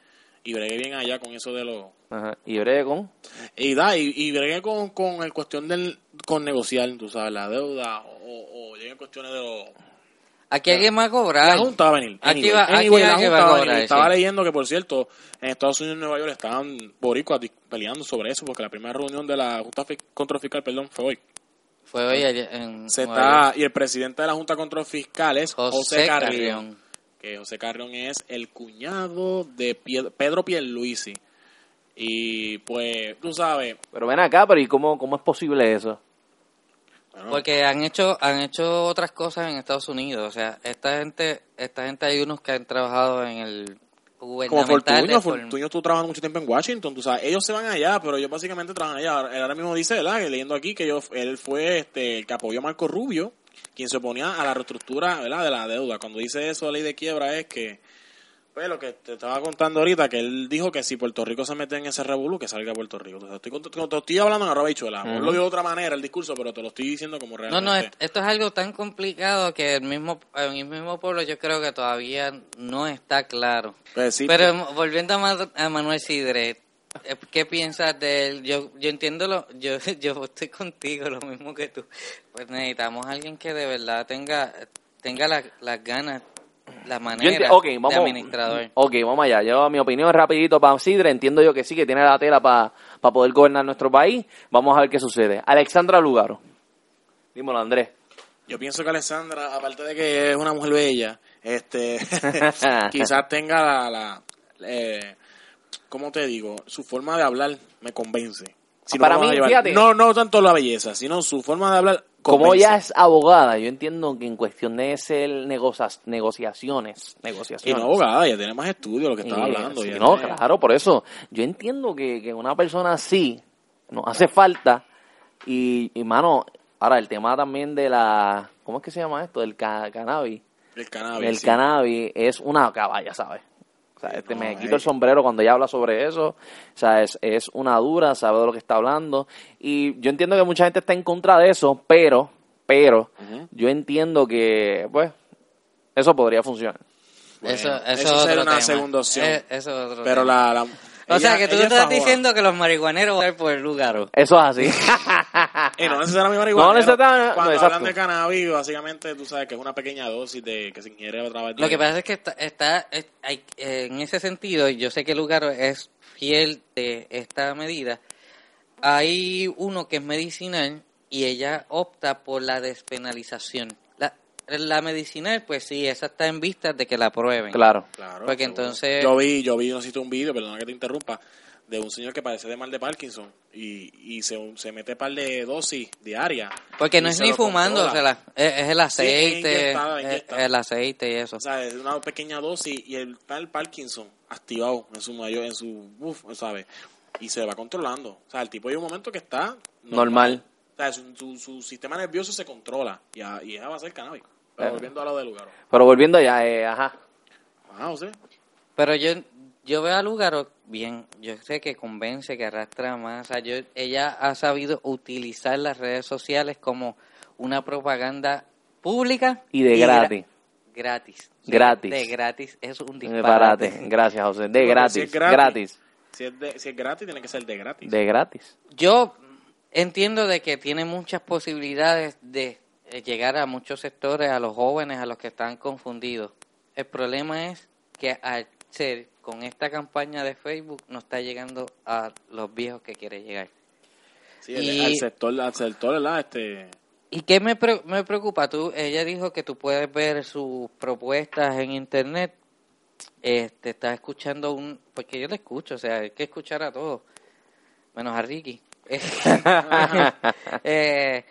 y bregue bien allá con eso de los... Ajá. Y breve con... Y da, y, y bregue con, con el cuestión del, con negociar, tú sabes, la deuda, o, o lleguen cuestiones de los... Aquí alguien va a La cobrar. Junta va a venir. Aquí Anyway, va- aquí anyway, la alguien Junta va a va a venir. cobrar, Estaba sí. leyendo que, por cierto, en Estados Unidos y Nueva York estaban boricuas peleando sobre eso, porque la primera reunión de la Junta Fi- Control Fiscal, perdón, fue hoy. Fue hoy ayer en Se está, y el presidente de la Junta Control Fiscal es José, José Carrión. Carrión. Que José Carrión es el cuñado de Pedro Pierluisi. Y pues, tú sabes, Pero ven acá, pero ¿y cómo, cómo es posible eso? Bueno, Porque han hecho han hecho otras cosas en Estados Unidos, o sea, esta gente esta gente hay unos que han trabajado en el como form- Fortuño estuvo trabajando mucho tiempo en Washington, tú sabes, ellos se van allá, pero ellos básicamente trabajan allá. Él ahora mismo dice, ¿verdad? Leyendo aquí que yo, él fue este, el que apoyó a Marco Rubio, quien se oponía a la reestructura, ¿verdad? De la deuda. Cuando dice eso, la ley de quiebra es que, pues lo que te estaba contando ahorita, que él dijo que si Puerto Rico se mete en ese revolú, que salga Puerto Rico. O sea, estoy, te lo estoy hablando en arroba. Él lo dio de otra manera el discurso, pero te lo estoy diciendo como No, realmente. no, es- esto es algo tan complicado que el mismo en el mismo pueblo yo creo que todavía no está claro. Pues sí, Pero volviendo a, a Manuel Sidre, eh, ¿qué piensas de él? Yo, yo entiendo, lo, yo, yo estoy contigo, lo mismo que tú. Pues necesitamos a alguien que de verdad tenga, tenga la- las ganas, la Yo manera enti- ok, de vamos, administrador. ok, vamos allá. Yo, mi opinión es rapidito para Sidre. Entiendo yo que sí, que tiene la tela para poder gobernar nuestro país. Vamos a ver qué sucede. Alexandra Lugaro. Dímelo, Andrés. Yo pienso que Alessandra, aparte de que es una mujer bella, este, quizás tenga la, la eh, ¿cómo te digo? Su forma de hablar me convence. Si Para mí, fíjate. no, no tanto la belleza, sino su forma de hablar. Como ella es abogada, yo entiendo que en cuestión de ser negocias, negociaciones, y negociaciones. no abogada, ella tiene más estudio de lo que estaba Y, hablando. sí, no, tiene- claro, por eso. Yo entiendo que, que una persona así nos hace falta. Y, y, mano, ahora el tema también de la. ¿Cómo es que se llama esto? Del ca- cannabis. El cannabis. el sí. cannabis es una caballa, ¿sabes? O sea, este, no, me eh. quito el sombrero cuando ella habla sobre eso. O sea, es, es una dura, sabe de lo que está hablando. Y yo entiendo que mucha gente está en contra de eso, pero, pero, yo entiendo que, pues, eso podría funcionar. Bueno, eso, eso, eso es otro sería una tema. segunda opción. Eh, eso es otro Pero tema. la, la- O sea, que tú es estás diciendo que los marihuaneros van a ir por el lugar. Eso es así. Y no necesariamente marihuana. No necesariamente- Cuando no, hablan de cannabis, básicamente tú sabes que es una pequeña dosis de que se ingiere a través de... Lo que pasa es que está, está es- hay- eh, en ese sentido, y yo sé que Lugar es fiel de esta medida. Hay uno que es medicinal y ella opta por la despenalización. La, medicinal, pues sí, esa está en vistas de que la prueben. Claro. Claro. Porque seguro. entonces- Yo vi, yo vi, no sé si un vídeo, perdona que te interrumpa, de un señor que parece de mal de Parkinson y, y se, se mete par de dosis diarias. Porque no es ni fumando, o sea, la- es, es el aceite, es- inyectada. el aceite y eso. O sea, es una pequeña dosis y el tal Parkinson activado en su mayor, en su buff, ¿sabes? Y se va controlando. O sea, el tipo hay un momento que está Normal. O sea, su, su, su sistema nervioso se controla y, a- y esa va a ser cannabis. Pero volviendo a lo del lugar. Pero volviendo allá, eh, ajá. Ah, José. Pero yo yo veo a Lugaro bien, yo sé que convence, que arrastra masa. Yo, ella ha sabido utilizar las redes sociales como una propaganda pública Y de gra- gratis. gratis. Gratis. De gratis es un disparate. Gracias, José. De gratis. si es gratis. gratis. Si es, de, si es gratis, tiene que ser de gratis. De gratis. Yo entiendo de que tiene muchas posibilidades de llegar a muchos sectores, a los jóvenes, a los que están confundidos. El problema es que al ser con esta campaña de Facebook no está llegando a los viejos que quiere llegar. Sí, Y- al sector, al sector, ¿verdad? Este, ¿Y qué me, pre- me preocupa? Tú, ella dijo que tú puedes ver sus propuestas en internet. Este, estás escuchando un... Porque yo le escucho, o sea, hay que escuchar a todos. Menos a Ricky. Eh,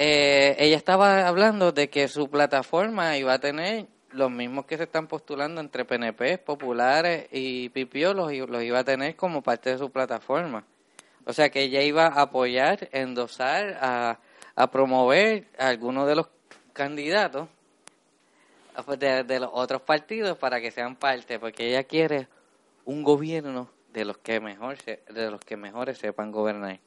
eh, ella estaba hablando de que su plataforma iba a tener los mismos que se están postulando entre PNP, populares y pipiolos, y los iba a tener como parte de su plataforma. O sea que ella iba a apoyar, endosar, a, a promover a algunos de los candidatos de, de los otros partidos para que sean parte, porque ella quiere un gobierno de los que mejor se- de los que mejores sepan gobernar.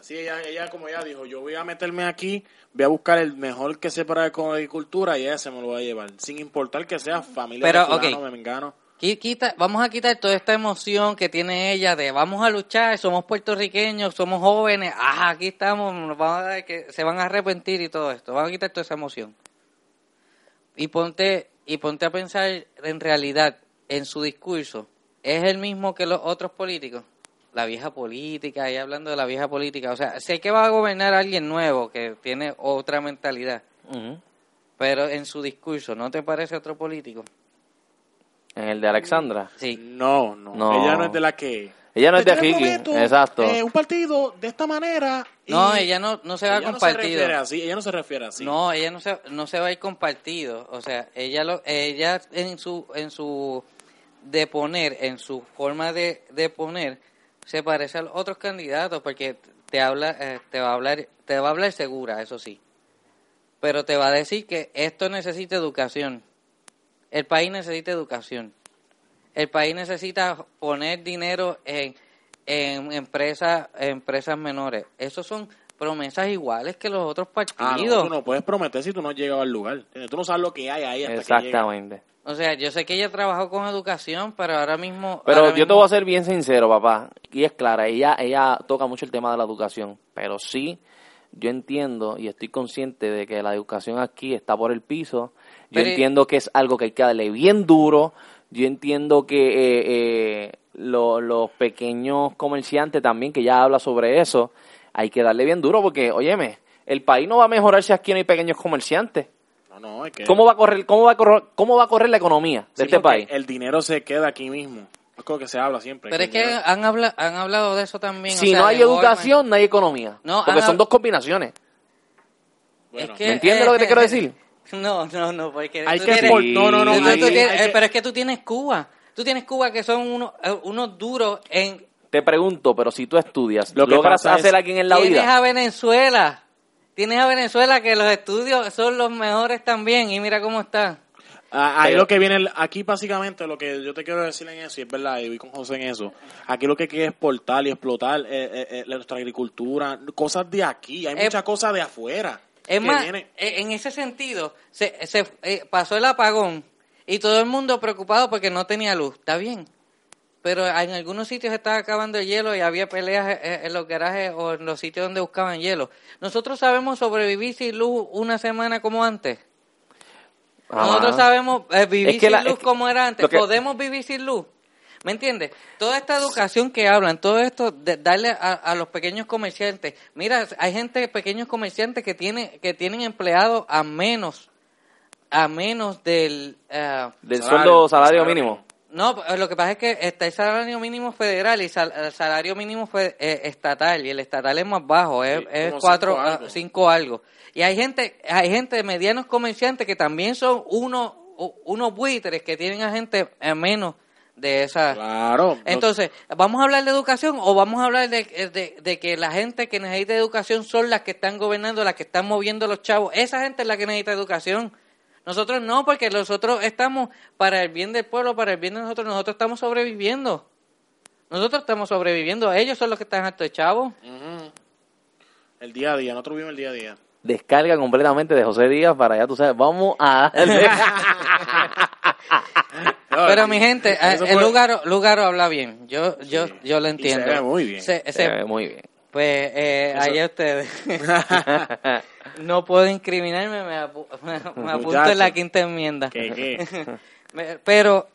Sí, ella, ella, como ella dijo, yo voy a meterme aquí, voy a buscar el mejor que sepa de agricultura y ese me lo voy a llevar. Sin importar que sea familia Pero, de fulano. Qui- Quita, vamos a quitar toda esta emoción que tiene ella de vamos a luchar, somos puertorriqueños, somos jóvenes, ah, aquí estamos, nos vamos a que se van a arrepentir y todo esto. Vamos a quitar toda esa emoción. Y ponte, y ponte a pensar en realidad en su discurso. ¿Es el mismo que los otros políticos? La vieja política, y hablando de la vieja política. O sea, sé que va a gobernar alguien nuevo que tiene otra mentalidad, pero en su discurso, ¿no te parece otro político? En el de Alexandra. Sí. No, no, No. Ella no es de la que... Ella no es de "Yo te Ricky. prometo, Exacto. eh, un partido de esta manera. y- No, ella no, no se va ella con no se partido. refiere así. Ella no se refiere así. No, ella no se, no se va a ir con partido. O sea, ella lo, ella en su, en su de poner, en su forma de, de poner, se parece a los otros candidatos porque te habla, eh, te va a hablar, te va a hablar segura, eso sí. Pero te va a decir que esto necesita educación. El país necesita educación. El país necesita poner dinero en, en empresas, empresas menores. Esos son promesas iguales que los otros Ah, no, partidos. tú no puedes prometer si tú no has llegado al lugar. Tú no sabes lo que hay ahí hasta que llegas. Exactamente. O sea, yo sé que ella trabajó con educación, pero ahora mismo... Pero ahora yo te voy a ser bien sincero, papá. Y es clara, ella, ella toca mucho el tema de la educación. Pero sí, yo entiendo y estoy consciente de que la educación aquí está por el piso. Yo Pero- entiendo que es algo que hay que darle bien duro. Yo entiendo que eh, eh, lo- los pequeños comerciantes también, que ya habla sobre eso, hay que darle bien duro porque, óyeme, el país no va a mejorar si aquí no hay pequeños comerciantes. No, no, es que... ¿Cómo va a correr, cómo va a correr, cómo va a correr la economía de Sí, este país? El dinero se queda aquí mismo. Es como que se habla siempre. Pero es que dinero- han, habla, han hablado de eso también. o Si sea, no hay educación, no hay economía. No, porque son hab- dos combinaciones. Bueno, Es que- ¿Me entiendes lo que te quiero decir? No, no, no, porque Hay tú que tienes- no, no, no, tú- hay tú que- tienes- hay eh, que- pero es que tú tienes Cuba. Tú tienes Cuba que son unos, eh, unos duros en... Te pregunto, pero si tú estudias, Lo que ¿logras pasa es- hacer alguien en la tienes vida? a Venezuela. Tienes a Venezuela que los estudios son los mejores también y mira cómo está. Ah, ahí Pero- lo que viene, aquí básicamente lo que yo te quiero decir en eso, y es verdad, y voy con José en eso, aquí lo que quiere exportar y explotar eh, eh, eh, nuestra agricultura, cosas de aquí, hay Eh, muchas cosas de afuera. Es que más, vienen. eh, en ese sentido, se, se eh, pasó el apagón y todo el mundo preocupado porque no tenía luz. Está bien. Pero en algunos sitios estaba acabando el hielo y había peleas en, en los garajes o en los sitios donde buscaban hielo. Nosotros sabemos sobrevivir sin luz una semana como antes. Nosotros sabemos eh, vivir Es que sin la- luz es que- como era antes. que- Podemos vivir sin luz. ¿Me entiendes? Toda esta educación que hablan, todo esto, de darle a, a los pequeños comerciantes. Mira, hay gente, pequeños comerciantes que, tiene, que tienen empleados a menos, a menos del... eh, Del sueldo salario salario mínimo. No, pues, lo que pasa es que está el salario mínimo federal y sal- el salario mínimo eh, estatal y el estatal es más bajo, es, Sí, es como cuatro, cinco ah, algo. cinco algo. Y hay gente, hay gente medianos comerciantes que también son unos unos buitres que tienen a gente eh, menos de esa. Claro. Entonces, ¿vamos a hablar de educación o vamos a hablar de, de- de que la gente que necesita educación son las que están gobernando, las que están moviendo los chavos? Esa gente es la que necesita educación. Nosotros no, porque nosotros estamos para el bien del pueblo, para el bien de nosotros, nosotros estamos sobreviviendo. Nosotros estamos sobreviviendo, ellos son los que están hartos de chavos. Ujú. El día a día, nosotros vivimos el día a día. Descarga completamente de José Díaz para ya tú sabes. Vamos a. Pero mi gente, eh, el Lugaro, Lugaro habla bien, yo, yo, Sí. yo lo Y entiendo. se ve muy bien. Se- Se se- ve muy bien. Pues eh, Eso- allá ustedes. no puedo incriminarme, me, apu- me- me apunto en la quinta enmienda. ¿Qué, qué? Pero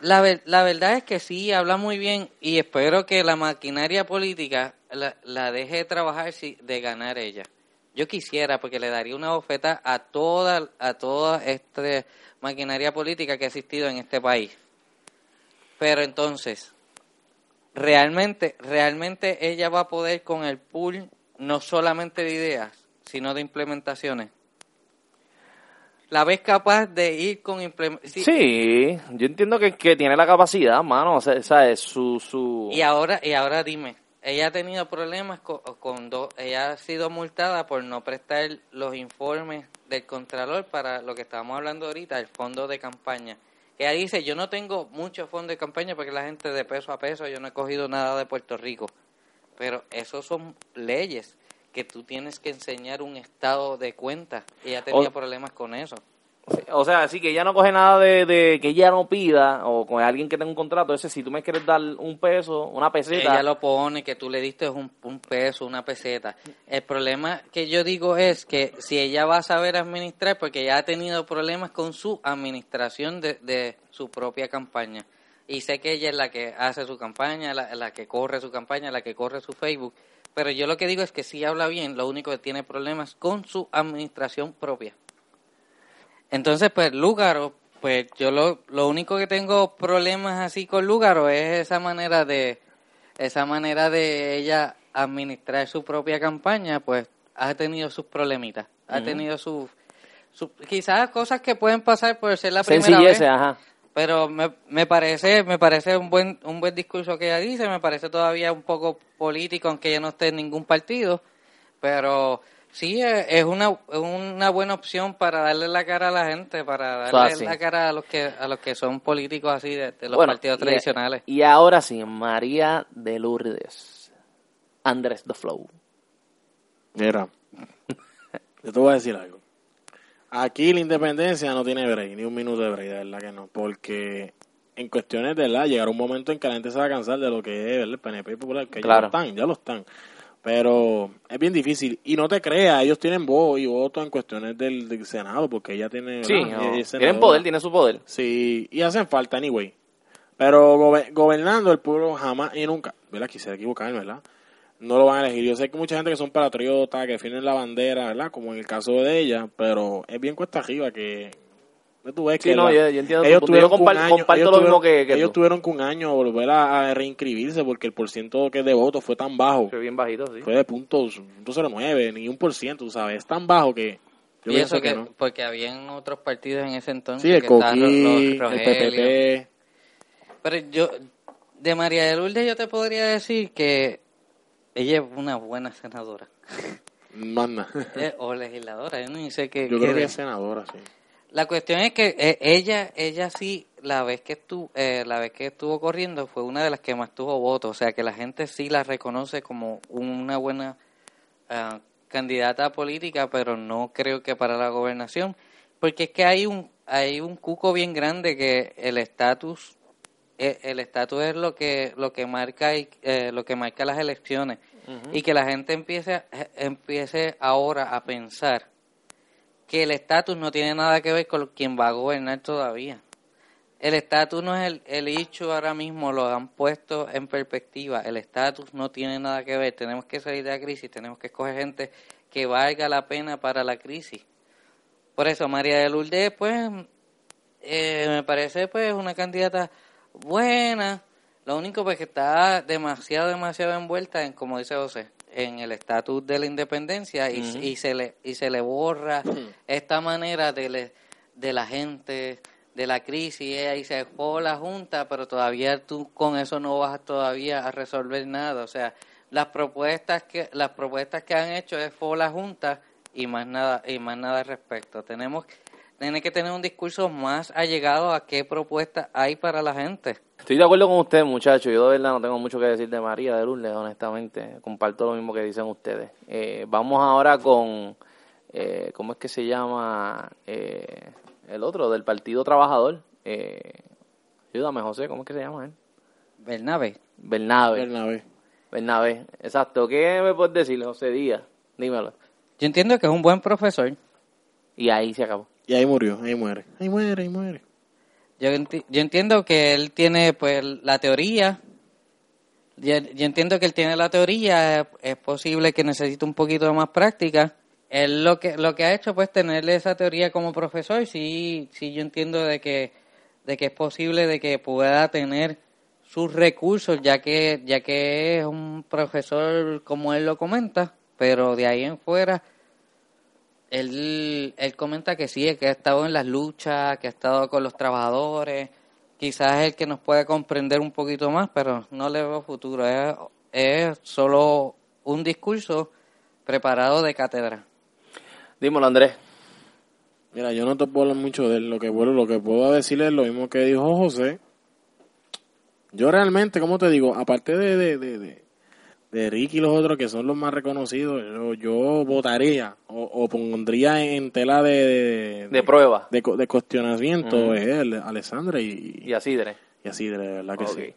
la, ver- la verdad es que sí, habla muy bien y espero que la maquinaria política la, la deje trabajar si, de ganar ella. Yo quisiera, porque le daría una bofeta a toda, a toda esta maquinaria política que ha existido en este país. Pero entonces, realmente, realmente ella va a poder con el pool no solamente de ideas, sino de implementaciones. La ves capaz de ir con implementaciones. Sí, yo entiendo que, que tiene la capacidad, mano. O sea, esa es su. su... Y ahora, y ahora dime, ella ha tenido problemas con, con dos, ella ha sido multada por no prestar los informes del Contralor para lo que estábamos hablando ahorita, el fondo de campaña. Ella dice, yo no tengo mucho fondo de campaña porque la gente de peso a peso, yo no he cogido nada de Puerto Rico. Pero eso son leyes que tú tienes que enseñar un estado de cuenta. Ella tenía O- problemas con eso. O sea, así que ella no coge nada de, que ella no pida o con alguien que tenga un contrato. Ese, si tú me quieres dar un peso, una peseta. Ella lo pone, que tú le diste un, un peso, una peseta. El problema que yo digo es que si ella va a saber administrar, porque ella ha tenido problemas con su administración de, de su propia campaña. Y sé que ella es la que hace su campaña, la, la que corre su campaña, la que corre su Facebook. Pero yo lo que digo es que si habla bien, lo único que tiene problemas con su administración propia. Entonces, pues Lúgaro, pues yo lo, lo único que tengo problemas así con Lúgaro es esa manera de esa manera de ella administrar su propia campaña, pues ha tenido sus problemitas, ha tenido sus su- quizás cosas que pueden pasar por ser la primera vez, ajá. pero me, me parece me parece un buen un buen discurso que ella dice, me parece todavía un poco político aunque ella no esté en ningún partido, pero sí eh, es una es una buena opción para darle la cara a la gente, para darle así. la cara a los que a los que son políticos así de, de los Bueno, partidos y- tradicionales. Y ahora sí, María de Lourdes. Andrés The Flow. Mira, yo te voy a decir algo. Aquí la independencia no tiene break, ni un minuto de break, de verdad que no. Porque en cuestiones de la llegará un momento en que la gente se va a cansar de lo que es ¿verdad? el PNP popular, que ya Claro. lo están, ya lo están. Pero es bien difícil. Y no te creas, ellos tienen voz y voto en cuestiones del, del Senado, porque ella tiene. Sí, no, tienen poder, tiene su poder. Sí, y hacen falta, anyway. Pero gobe- gobernando el pueblo jamás y nunca, ¿verdad? Quisiera equivocarme, ¿verdad? No lo van a elegir. Yo sé que mucha gente que son patriotas, que defienden la bandera, ¿verdad? Como en el caso de ella, pero es bien cuesta arriba que... Tú ves Sí, que no, la- yo- yo entiendo ellos tuvieron Yo que un compar- año- comparto ellos lo mismo tuvieron- que- que Ellos tú. tuvieron que un año volver a, a reinscribirse porque el porciento que de votos fue tan bajo. Fue bien bajito, sí. Fue de puntos, punto 09, ni un por ciento, tú sabes. Es tan bajo que yo y pienso eso que, que, no. porque habían otros partidos en ese entonces Sí, el que Coquí, Ro- el. PPP... Pero yo, de María de Lourdes yo te podría decir que ella es una buena senadora Más nada. Eh, o legisladora, yo ni sé qué. Yo qué creo que es senadora, sí. La cuestión es que eh, ella, ella sí, la vez que estuvo, eh, la vez que estuvo corriendo fue una de las que más tuvo votos, o sea que la gente sí la reconoce como una buena ah, candidata política, pero no creo que para la gobernación, porque es que hay un, hay un cuco bien grande que el estatus eh, el estatus es lo que lo que marca y, eh, lo que marca las elecciones. Y que la gente empiece empiece ahora a pensar que el estatus no tiene nada que ver con quien va a gobernar todavía. El estatus no es el, el hecho ahora mismo, lo han puesto en perspectiva. El estatus no tiene nada que ver. Tenemos que salir de la crisis, tenemos que escoger gente que valga la pena para la crisis. Por eso María de Lourdes, pues, eh, me parece pues una candidata buena. Lo único pues que está demasiado, demasiado envuelta en, como dice José, en el estatus de la independencia y, y se le y se le borra esta manera de, le- de la gente de la crisis y se fue la junta pero todavía tú con eso no vas todavía a resolver nada. O sea las propuestas que las propuestas que han hecho es fue la junta y más nada y más nada al respecto. Tenemos tiene que tener un discurso más allegado a qué propuestas hay para la gente Estoy de acuerdo con ustedes, muchachos. Yo de verdad no tengo mucho que decir de María de Lourdes, honestamente. Comparto lo mismo que dicen ustedes. Eh, vamos ahora con, eh, ¿cómo es que se llama? Eh, el otro, del Partido Trabajador. Eh, ayúdame, José, ¿cómo es que se llama él? Bernabe Bernabe. Bernabé. Bernabe, exacto. ¿Qué me puedes decir, José Díaz? Dímelo. yo entiendo que es un buen profesor Y ahí se acabó. Y ahí murió, ahí muere. Ahí muere, ahí muere. Yo, enti- yo entiendo que él tiene pues la teoría. Yo, yo entiendo que él tiene la teoría. Es, posible que necesite un poquito más práctica. Él lo que lo que ha hecho pues tenerle esa teoría como profesor. Sí, sí yo entiendo de que de que es posible de que pueda tener sus recursos ya que ya que es un profesor como él lo comenta. Pero de ahí en fuera él, él comenta que sí, que ha estado en las luchas, que ha estado con los trabajadores. Quizás es el que nos puede comprender un poquito más, pero no le veo futuro. Es, es solo un discurso preparado de cátedra. Dímelo, Andrés. Mira, yo no te puedo hablar mucho de él. Lo que puedo, lo que puedo decirle es lo mismo que dijo José. Yo realmente, como te digo, aparte de, de, de, de, de Ricky y los otros que son los más reconocidos, yo, yo votaría o, o pondría en tela de, de, De prueba. de, co- de cuestionamiento es él, Alessandra y, Y así, Dre. y así, de verdad que sí.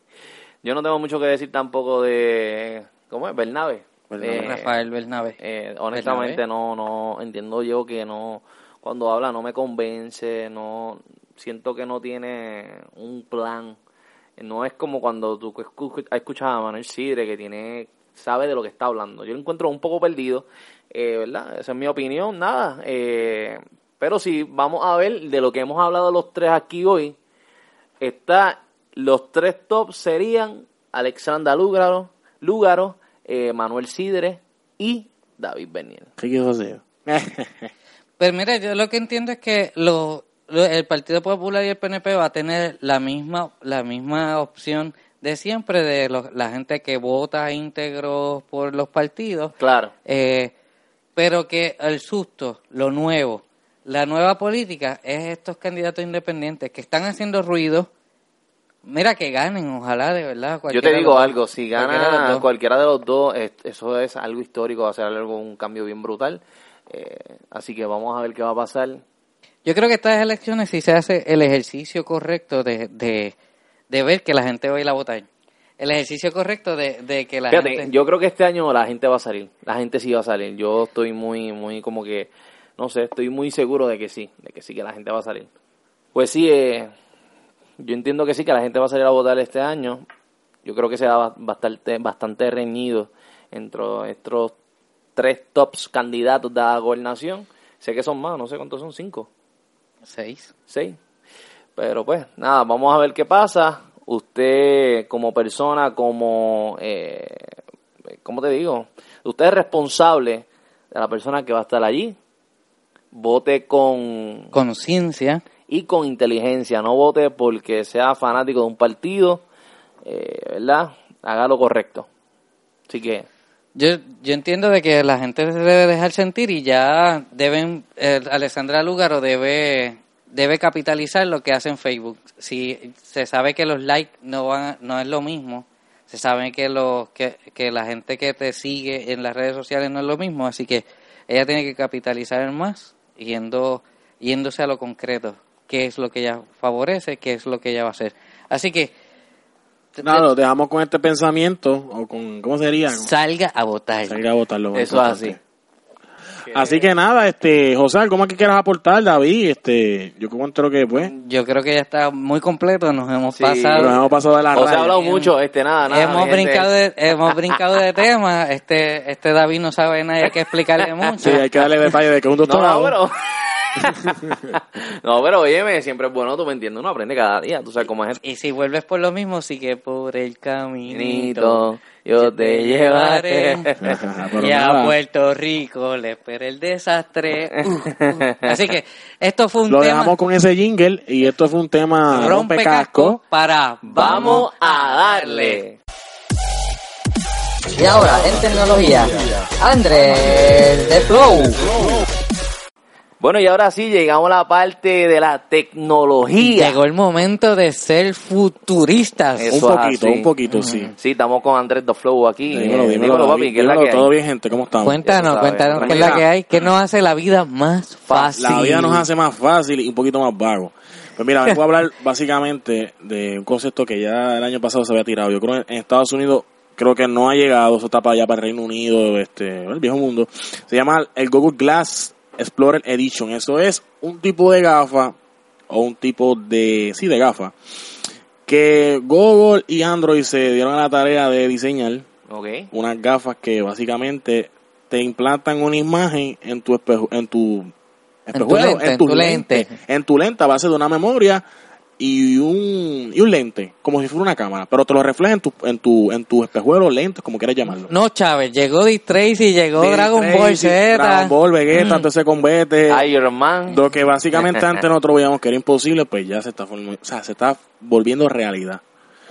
Yo no tengo mucho que decir tampoco de... ¿Cómo es? Bernabe. Bernabe. Eh, Rafael Bernabe. Eh, honestamente no, no, entiendo yo que no, cuando habla no me convence, no, siento que no tiene un plan. No es como cuando tú escu- escuchas a Manuel Sidre que tiene, sabe de lo que está hablando. Yo lo encuentro un poco perdido, eh, ¿verdad? Esa es mi opinión, nada. Eh, pero sí, vamos a ver de lo que hemos hablado los tres aquí hoy. Está, los tres tops serían Alexandra Lúgaro, Lúgaro eh, Manuel Sidre y David Bernier. Ricky José. Pero mira, yo lo que entiendo es que lo, lo- el Partido Popular y el PNP va a tener la misma la misma opción de siempre de los- la gente que vota íntegro por los partidos, Claro. eh, pero que el susto, lo nuevo, la nueva política es estos candidatos independientes que están haciendo ruido. Mira que ganen, ojalá de verdad. Yo te digo algo, si Cualquiera de los gana dos. cualquiera de los dos, es- eso es algo histórico, va a ser algo, un cambio bien brutal. Eh, así que vamos a ver qué va a pasar. Yo creo que estas elecciones sí se hace el ejercicio correcto de, de, de ver que la gente va a ir a votar. El ejercicio correcto de, de que la Fíjate, gente... yo creo que este año la gente va a salir, la gente sí va a salir. Yo estoy muy, muy como que, no sé, estoy muy seguro de que sí, de que sí que la gente va a salir. Pues sí, eh, yo entiendo que sí, que la gente va a salir a votar este año. Yo creo que será ba- bastante, bastante reñido entre estos tres tops candidatos de la gobernación. Sé que son más, no sé cuántos son, cinco. Seis. Sí. Pero pues, nada, vamos a ver qué pasa. Usted como persona, como, eh, ¿cómo te digo? Usted es responsable de la persona que va a estar allí. Vote con Conciencia. y con inteligencia. No vote porque sea fanático de un partido, eh, ¿verdad? Haga lo correcto. Así que, Yo, yo entiendo de que la gente se debe dejar sentir y ya deben, eh, Alessandra Lúgaro debe, debe capitalizar lo que hace en Facebook. Si se sabe que los likes no van, no es lo mismo, se sabe que los, que, que la gente que te sigue en las redes sociales no es lo mismo, así que ella tiene que capitalizar más yendo, yéndose a lo concreto, qué es lo que ella favorece, qué es lo que ella va a hacer. Así que Nada, lo dejamos con este pensamiento, o con, ¿cómo sería? salga a votar. Salga a votar lo más Eso es importante. Así. Así que nada, este, José, ¿algo más que quieras aportar, David? Este, yo creo que pues, Yo creo que ya está muy completo, nos hemos Sí, pasado. nos hemos pasado de la O sea, ha hablado mucho, este, nada, nada. hemos brincado de, hemos brincado de tema. Este, este David no sabe nada, hay que explicarle mucho. Sí, hay que darle detalle de que es un No, doctorado. no, pero... no, pero óyeme, siempre es bueno, tú me entiendes, uno aprende cada día, tú sabes cómo es Y si vuelves por lo mismo, sigue por el caminito. Nito, yo te llevaré. Y a Puerto Rico le espera el desastre. Uh, uh. Así que esto fue un lo tema dejamos con ese jingle y esto fue un tema rompecasco rompecasco. para Vamos a darle. Y ahora, en tecnología, Andrés de Flow. Bueno, y ahora sí, llegamos a la parte de la tecnología. Llegó el momento de ser futuristas. Eso un poquito, así. un poquito, sí. Sí, estamos con Andrés The Flow aquí. Dímelo, Eh, dímelo, papi, ¿qué es la dímelo, que hay? todo bien, gente, ¿cómo estamos? Cuéntanos, sabes. cuéntanos qué es la que hay, qué nos hace la vida más fácil. La vida nos hace más fácil y un poquito más vago. Pues mira, vengo a hablar básicamente de un concepto que ya el año pasado se había tirado. Yo creo que en Estados Unidos creo que no ha llegado, eso está para allá, para el Reino Unido, este, el viejo mundo. Se llama el Google Glass Explorer Edition. Eso es un tipo de gafa o un tipo de, sí, de gafa que Google y Android se dieron a la tarea de diseñar Ok. unas gafas que básicamente te implantan una imagen en tu espejo, en tu espejuelo, lente, en tu tu lente. en tu lente a base de una memoria y un y un lente, como si fuera una cámara, pero te lo refleja en tu en tu en tu espejuelo, lentes, como quieras llamarlo. No, Chávez, llegó Dick Tracy, llegó Dick Dragon Tracy, Ball Z. Dragon Ball, Vegeta, TC Combate, Iron Man. lo que básicamente antes nosotros veíamos que era imposible, pues ya se está formando, o sea, se está volviendo realidad.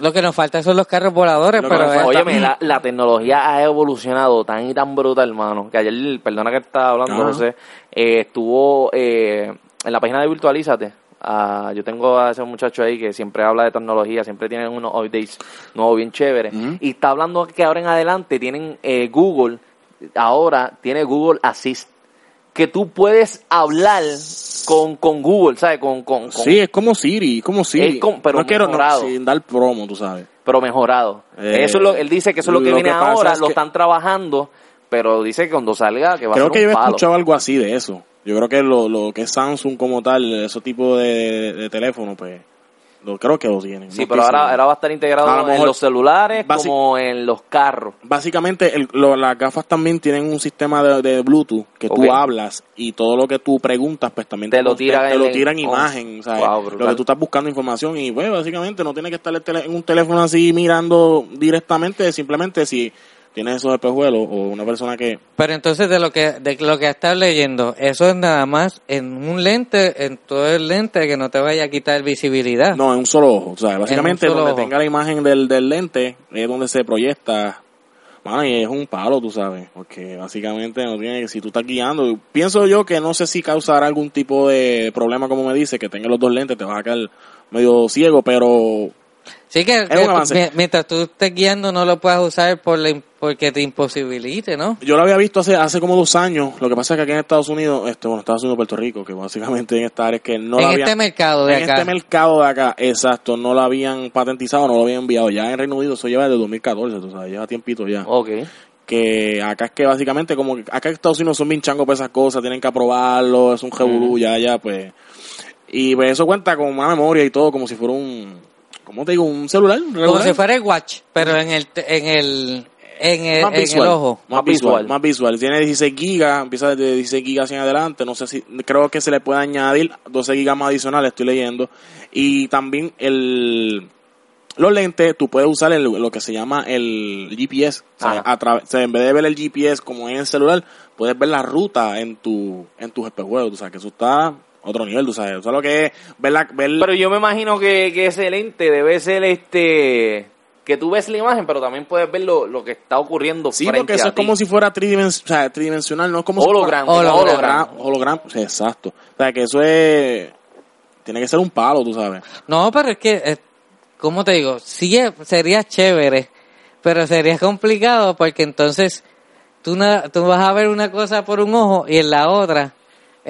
Lo que nos falta son los carros voladores, Lo pero Óyeme, la, la tecnología ha evolucionado tan y tan brutal, hermano, que ayer, perdona que estaba hablando, Ajá. José, eh, estuvo eh, en la página de Virtualízate. Ah, yo tengo a ese muchacho ahí que siempre habla de tecnología, siempre tienen unos updates nuevos bien chéveres. Y está hablando que ahora en adelante tienen eh, Google, ahora tiene Google Assist, que tú puedes hablar con, con Google, ¿sabes? Con, con, con- Sí, es como Siri, como Siri. Es como- pero no quiero no, mejorado. sin dar promo, tú sabes. pero mejorado. Eh, eso es lo, él dice que eso es lo que lo viene que ahora, es lo que- están trabajando, pero dice que cuando salga que va Creo a que ser yo un he palo. escuchado algo así de eso. Yo creo que lo, lo que es Samsung como tal, ese tipo de, de teléfono, pues, lo, creo que lo tienen. Sí, No pero ahora, ahora va a estar integrado A lo en los celulares como en los carros. Básicamente, el- lo- las gafas también tienen un sistema de, de Bluetooth que Ok. tú hablas y todo lo que tú preguntas, pues también Te lo tira te, tira en oh, imagen. ¿sabes? wow, lo que tú estás buscando información y, pues, básicamente no tienes que estar en un teléfono así mirando directamente, simplemente si tienes esos espejuelos o una persona que Pero entonces de lo que de lo que estás leyendo, eso es nada más en un lente, en todo el lente que no te vaya a quitar visibilidad. No, en un solo ojo. O sea, básicamente donde ojo. tenga la imagen del, del lente es donde se proyecta. Mano, y es un palo, tú sabes. Porque básicamente no tiene si tú estás guiando. Pienso yo que no sé si causará algún tipo de problema, como me dice, que tenga los dos lentes, te vas a quedar medio ciego, pero Sí que, que un avance. mi- mientras tú estés guiando no lo puedas usar por la porque te imposibilite, ¿no? yo lo había visto hace hace como dos años. Lo que pasa es que aquí en Estados Unidos, este bueno, Estados Unidos, Puerto Rico, que básicamente en esta área es que no en lo este habían- mercado de en acá. este mercado de acá, exacto, no lo habían patentizado, no lo habían enviado. Ya en Reino Unido eso lleva desde 2014, tú sabes, lleva tiempito ya. Ok. que acá es que básicamente como que acá en Estados Unidos son bien changos para esas cosas, tienen que aprobarlo, es un revolú, ya, ya, pues. Y pues eso cuenta con una memoria y todo, como si fuera un, ¿cómo te digo? Un celular. como regular. si fuera el watch, pero en el te- en el en el, más en visual, el ojo. Más Más visual, visual. más visual. Tiene 16 gigas, empieza desde 16 gigas en adelante. No sé si, creo que se le puede añadir 12 gigas más adicionales, estoy leyendo. Y también el, los lentes, tú puedes usar el- lo que se llama el GPS. O sea, Ajá. a través- o sea, en vez de ver el GPS como en el celular, puedes ver la ruta en tu en tus espejuelos. O sea, que eso está otro nivel, tú sabes. O sea, lo que es ver la, ver Pero yo me imagino que, que ese lente debe ser este que tú ves la imagen, pero también puedes ver lo, lo que está ocurriendo Sí, frente porque eso a es como si fuera tridimensional, o sea, tridimensional, no es como si Hologram, fuera- como hologram, exacto. O sea, que eso es tiene que ser un palo, tú sabes. No, pero es que, eh, ¿cómo te digo? Sí, sería chévere, pero sería complicado porque entonces tú, na- tú vas a ver una cosa por un ojo y en la otra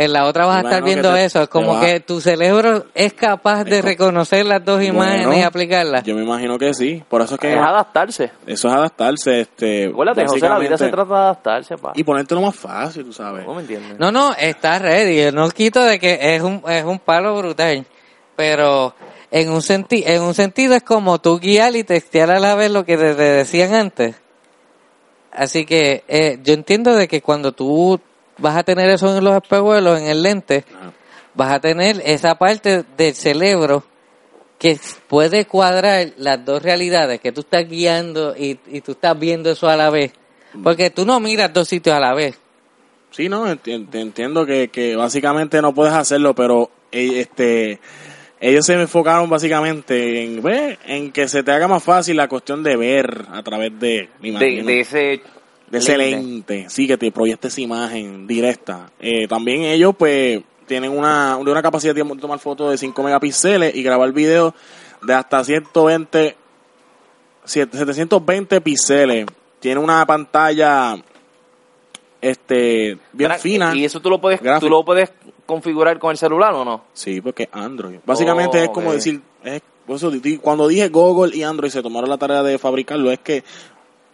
En la otra vas a estar viendo te- eso. Es como que tu cerebro es capaz de reconocer las dos imágenes Bueno, y aplicarlas. Yo me imagino que sí. Por eso es que Es adaptarse. eso es adaptarse. Este, Acuérdate, José, la vida se trata de adaptarse, pa. Y ponértelo más fácil, tú sabes. ¿No me entiendes? No, no, está ready. Yo No quito de que es un, es un palo brutal. Pero en un, senti en un sentido es como tú guiar y textear a la vez lo que te, te decían antes. Así que eh, yo entiendo de que cuando tú vas a tener eso en los espejuelos, en el lente, Ajá. vas a tener esa parte del cerebro que puede cuadrar las dos realidades, que tú estás guiando y, y tú estás viendo eso a la vez. Porque tú no miras dos sitios a la vez. Sí, no, entiendo que, que básicamente no puedes hacerlo, pero eh, este ellos se enfocaron básicamente en, ve, en que se te haga más fácil la cuestión de ver a través de, me De, de ese... de ese lente. lente, sí, que te proyecta esa imagen directa. Eh, también ellos, pues, tienen una, de una capacidad de tomar fotos de 5 megapíxeles y grabar video de hasta 120, 720 píxeles. Tiene una pantalla, este, bien fina. ¿Y eso tú lo puedes tú lo puedes configurar con el celular o no? Sí, porque Android. Básicamente Oh, es como decir, es, cuando dije Google y Android se tomaron la tarea de fabricarlo, es que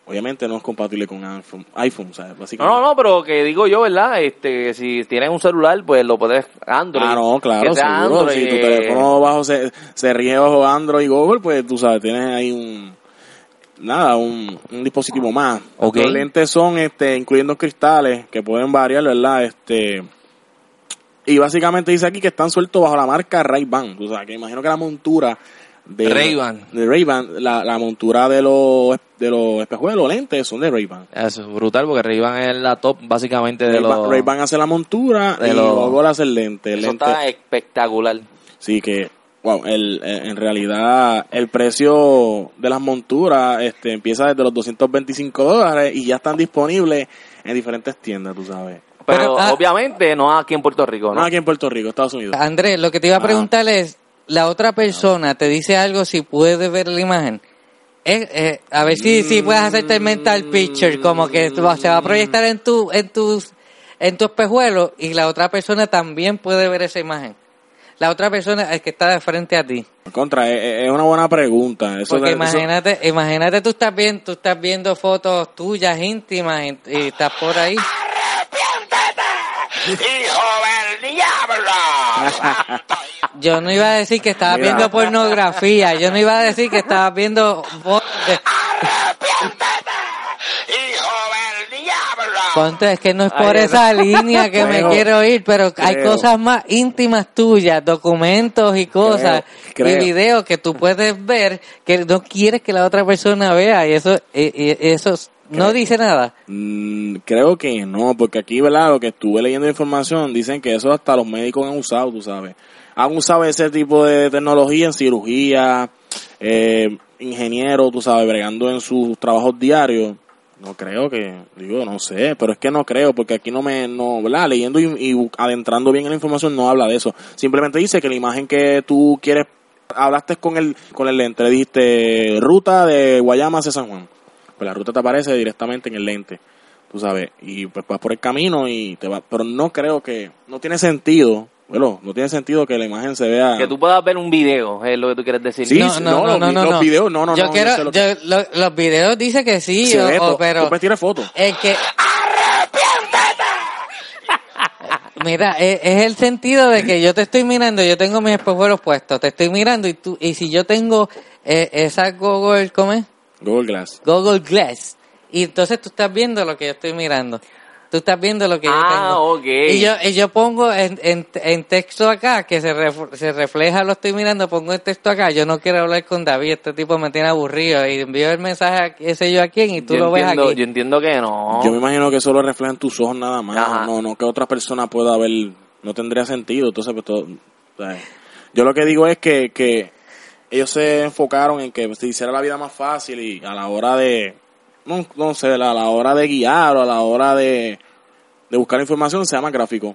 obviamente no es compatible con iPhone, iPhone ¿sabes? No, Básicamente. no, no, pero que digo yo, ¿verdad? Este, si tienes un celular, pues lo puedes Android. Ah, no, claro, sea seguro. Android, si tu eh, teléfono bajo se, se rige bajo Android y Google, pues tú sabes, tienes ahí un nada, un, un dispositivo más. Ok. Los lentes son este incluyendo cristales que pueden variar, ¿verdad? Este y básicamente dice aquí que están sueltos bajo la marca Ray-Ban, tú sabes, que imagino que la montura de Ray-Ban. de Ray-Ban, la, la montura de los de los espejuelos, lentes son de Ray-Ban. Eso es brutal porque Ray-Ban es la top básicamente de Ray-Ban los... Ray-Ban hace la montura de y los- Google hace el lente. El Eso lente está espectacular. Sí, que, wow, el, eh, en realidad el precio de las monturas este, empieza desde los 225 dólares y ya están disponibles en diferentes tiendas, tú sabes. Pero, Pero, ah, obviamente no aquí en Puerto Rico, No ¿no? aquí en Puerto Rico, Estados Unidos. Andrés, lo que te iba a Ah. preguntar es, la otra persona te dice algo si puedes ver la imagen. Eh, eh, a ver si, si puedes hacerte el mental picture, como que se va a proyectar en tu, en tus, en tu espejuelo y la otra persona también puede ver esa imagen. La otra persona es que está de frente a ti. Contra, es, es una buena pregunta. Eso, Porque eso- imagínate, imagínate tú estás viendo, tú estás viendo fotos tuyas íntimas y, y estás por ahí. ¡Hijo del diablo! Yo no iba a decir que estabas Mira. viendo pornografía, yo no iba a decir que estabas viendo fotos de- ¡Hijo del diablo! Ponte, es que no es por Ay, esa línea que me quiero ir, pero hay cosas más íntimas tuyas, documentos y cosas Creo, creo. y videos que tú puedes ver que no quieres que la otra persona vea y eso y, y eso no dice nada. Mm, creo que no, porque aquí, ¿verdad? Lo que estuve leyendo información, dicen que eso hasta los médicos han usado, tú sabes. Han usado ese tipo de tecnología en cirugía, eh, ingenieros, tú sabes, bregando en sus trabajos diarios. No creo que, digo, no sé, pero es que no creo, porque aquí no me, no, ¿verdad? Leyendo y, adentrando bien en la información no habla de eso. Simplemente dice que la imagen que tú quieres, hablaste con el, con el lente, le dijiste ruta de Guayama hacia San Juan. Pues la ruta te aparece directamente en el lente, tú sabes, y pues vas por el camino y te va, pero no creo que, no tiene sentido, bueno, no tiene sentido que la imagen se vea. Que tú puedas ver un video, es lo que tú quieres decir. Sí, no, no, no, no, no, los, no, los no. videos, no, no, yo no, quiero, yo sé lo que- yo- lo- los videos dice que sí, se o- ve o- todo, pero tú fotos. que Mira, es, es el sentido de que yo te estoy mirando, yo tengo mis espejuelos puestos, te estoy mirando y tú y si yo tengo eh, esa Google, ¿cómo es? Google Glass. Google Glass. Y entonces tú estás viendo lo que yo estoy mirando. Tú estás viendo lo que yo Ah, tengo. ok. Y yo, y yo pongo en, en, en texto acá, que se, ref- se refleja, lo estoy mirando, pongo el texto acá. Yo no quiero hablar con David, este tipo me tiene aburrido. Y envío el mensaje a ese yo a quién y tú yo lo ves aquí. Yo entiendo que no. Yo me imagino que eso lo reflejan tus ojos nada más, Ajá. no, no que otra persona pueda ver, no tendría sentido, entonces pues todo, o sea, yo lo que digo es que, que ellos se enfocaron en que se hiciera la vida más fácil y a la hora de, no, no sé, a la hora de guiar o a la hora de, de buscar información sea más gráfico.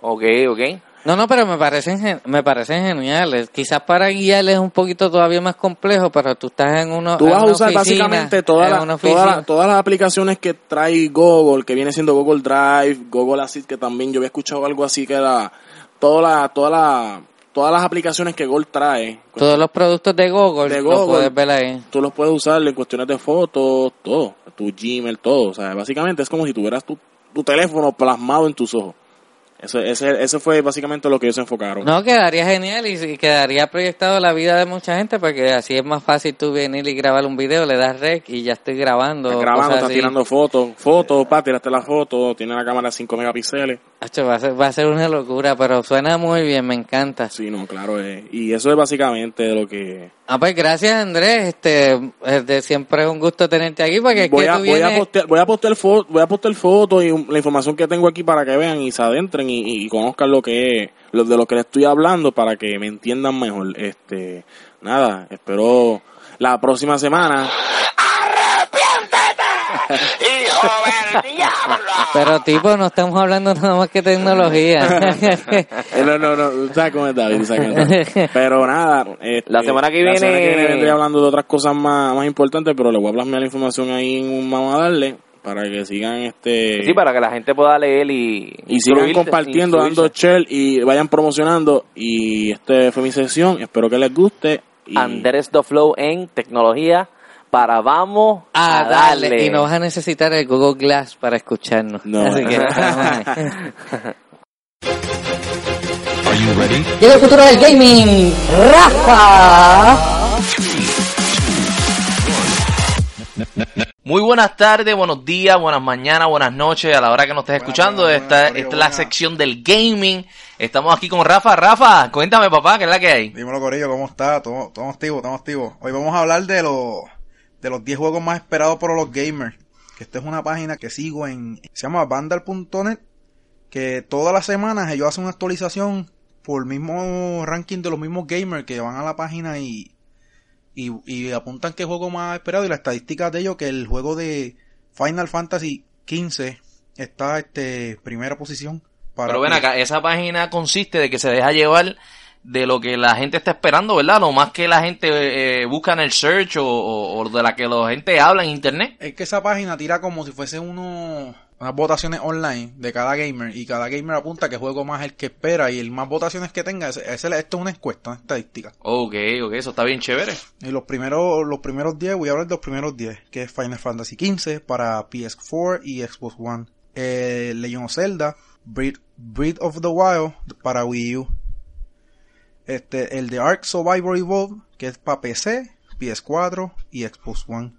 Ok, ok. No, no, pero me parecen, gen- me parecen geniales. Quizás para guiar es un poquito todavía más complejo, pero tú estás en uno. Tú vas a una usar oficina, básicamente todas las- todas las- todas las aplicaciones que trae Google, que viene siendo Google Drive, Google Assist, que también yo había escuchado algo así que era toda la, toda la, todas las aplicaciones que Google trae. Todos los productos de Google, De Google. puedes ver ahí. Tú los puedes usar en cuestiones de fotos, todo, tu Gmail, todo. O sea, básicamente es como si tuvieras tu, tu teléfono plasmado en tus ojos. Eso, ese, ese fue básicamente lo que ellos se enfocaron. No, quedaría genial y, y quedaría proyectado la vida de mucha gente porque así es más fácil tú venir y grabar un video, le das rec y ya estoy grabando. Estás grabando, estás así. tirando fotos, fotos, pa, tiraste la foto, tiene la cámara de 5 megapíxeles. Hacho, va, a ser, va a ser una locura, pero suena muy bien, me encanta. Sí, no, claro. eh, y eso es básicamente lo que... Ah, pues gracias Andrés, este, es de siempre es un gusto tenerte aquí porque es Voy que a, tú voy, a postear, voy a postear fotos voy a postear fotos y la información que tengo aquí para que vean y se adentren y, y conozcan lo que es, lo, de lo que les estoy hablando para que me entiendan mejor. Este, nada, espero la próxima semana. Pero tipo, no estamos hablando nada más que tecnología. No, no, no, sabes cómo es David, tú sabes cómo es David. Pero nada, este, La semana que la semana viene- que viene vendré hablando de otras cosas más, más importantes, pero le voy a plasmar la información ahí en un vamos a darle para que sigan este Sí, para que la gente pueda leer y... y sigan compartiendo, dando share y vayan promocionando. Y este fue mi sesión. Espero que les guste. Y Andrés The Flow en tecnología para vamos a a, darle. darle. Y no vas a necesitar el Google Glass para escucharnos. No. Así que, Llega el futuro del gaming, Rafa. Muy buenas tardes, buenos días, buenas mañanas, buenas noches a la hora que nos estés escuchando. buenas, esta, buenas, esta es la sección del gaming. Estamos aquí con Rafa. Rafa, cuéntame papá, ¿qué es la que hay? Dímelo, Corillo, ¿cómo está? Estamos estamos activos, estamos activos. Hoy vamos a hablar de los de los 10 juegos más esperados por los gamers. Que esta es una página que sigo en... Se llama Vandal.net. Que todas las semanas ellos hacen una actualización por el mismo ranking de los mismos gamers que van a la página y, y, y apuntan qué juego más esperado. Y la estadística de ellos que el juego de Final Fantasy XV está este primera posición. Para Pero ven acá, esa página consiste de que se deja llevar de lo que la gente está esperando, ¿verdad? Lo más que la gente eh, busca en el search o, o- o de la que la gente habla en internet. Es que esa página tira como si fuese uno, unas votaciones online de cada gamer y cada gamer apunta qué juego más el que espera y el más votaciones que tenga, ese- ese- esto es una encuesta, una estadística. Ok, ok, eso está bien chévere. Y los primeros, los primeros 10, voy a hablar de los primeros 10, que es Final Fantasy XV para PS4 y Xbox One. Eh, Legend of Zelda, Breath, Breath of the Wild para Wii U. Este, el de Ark Survivor Evolved, que es para PC, PS4 y Xbox One.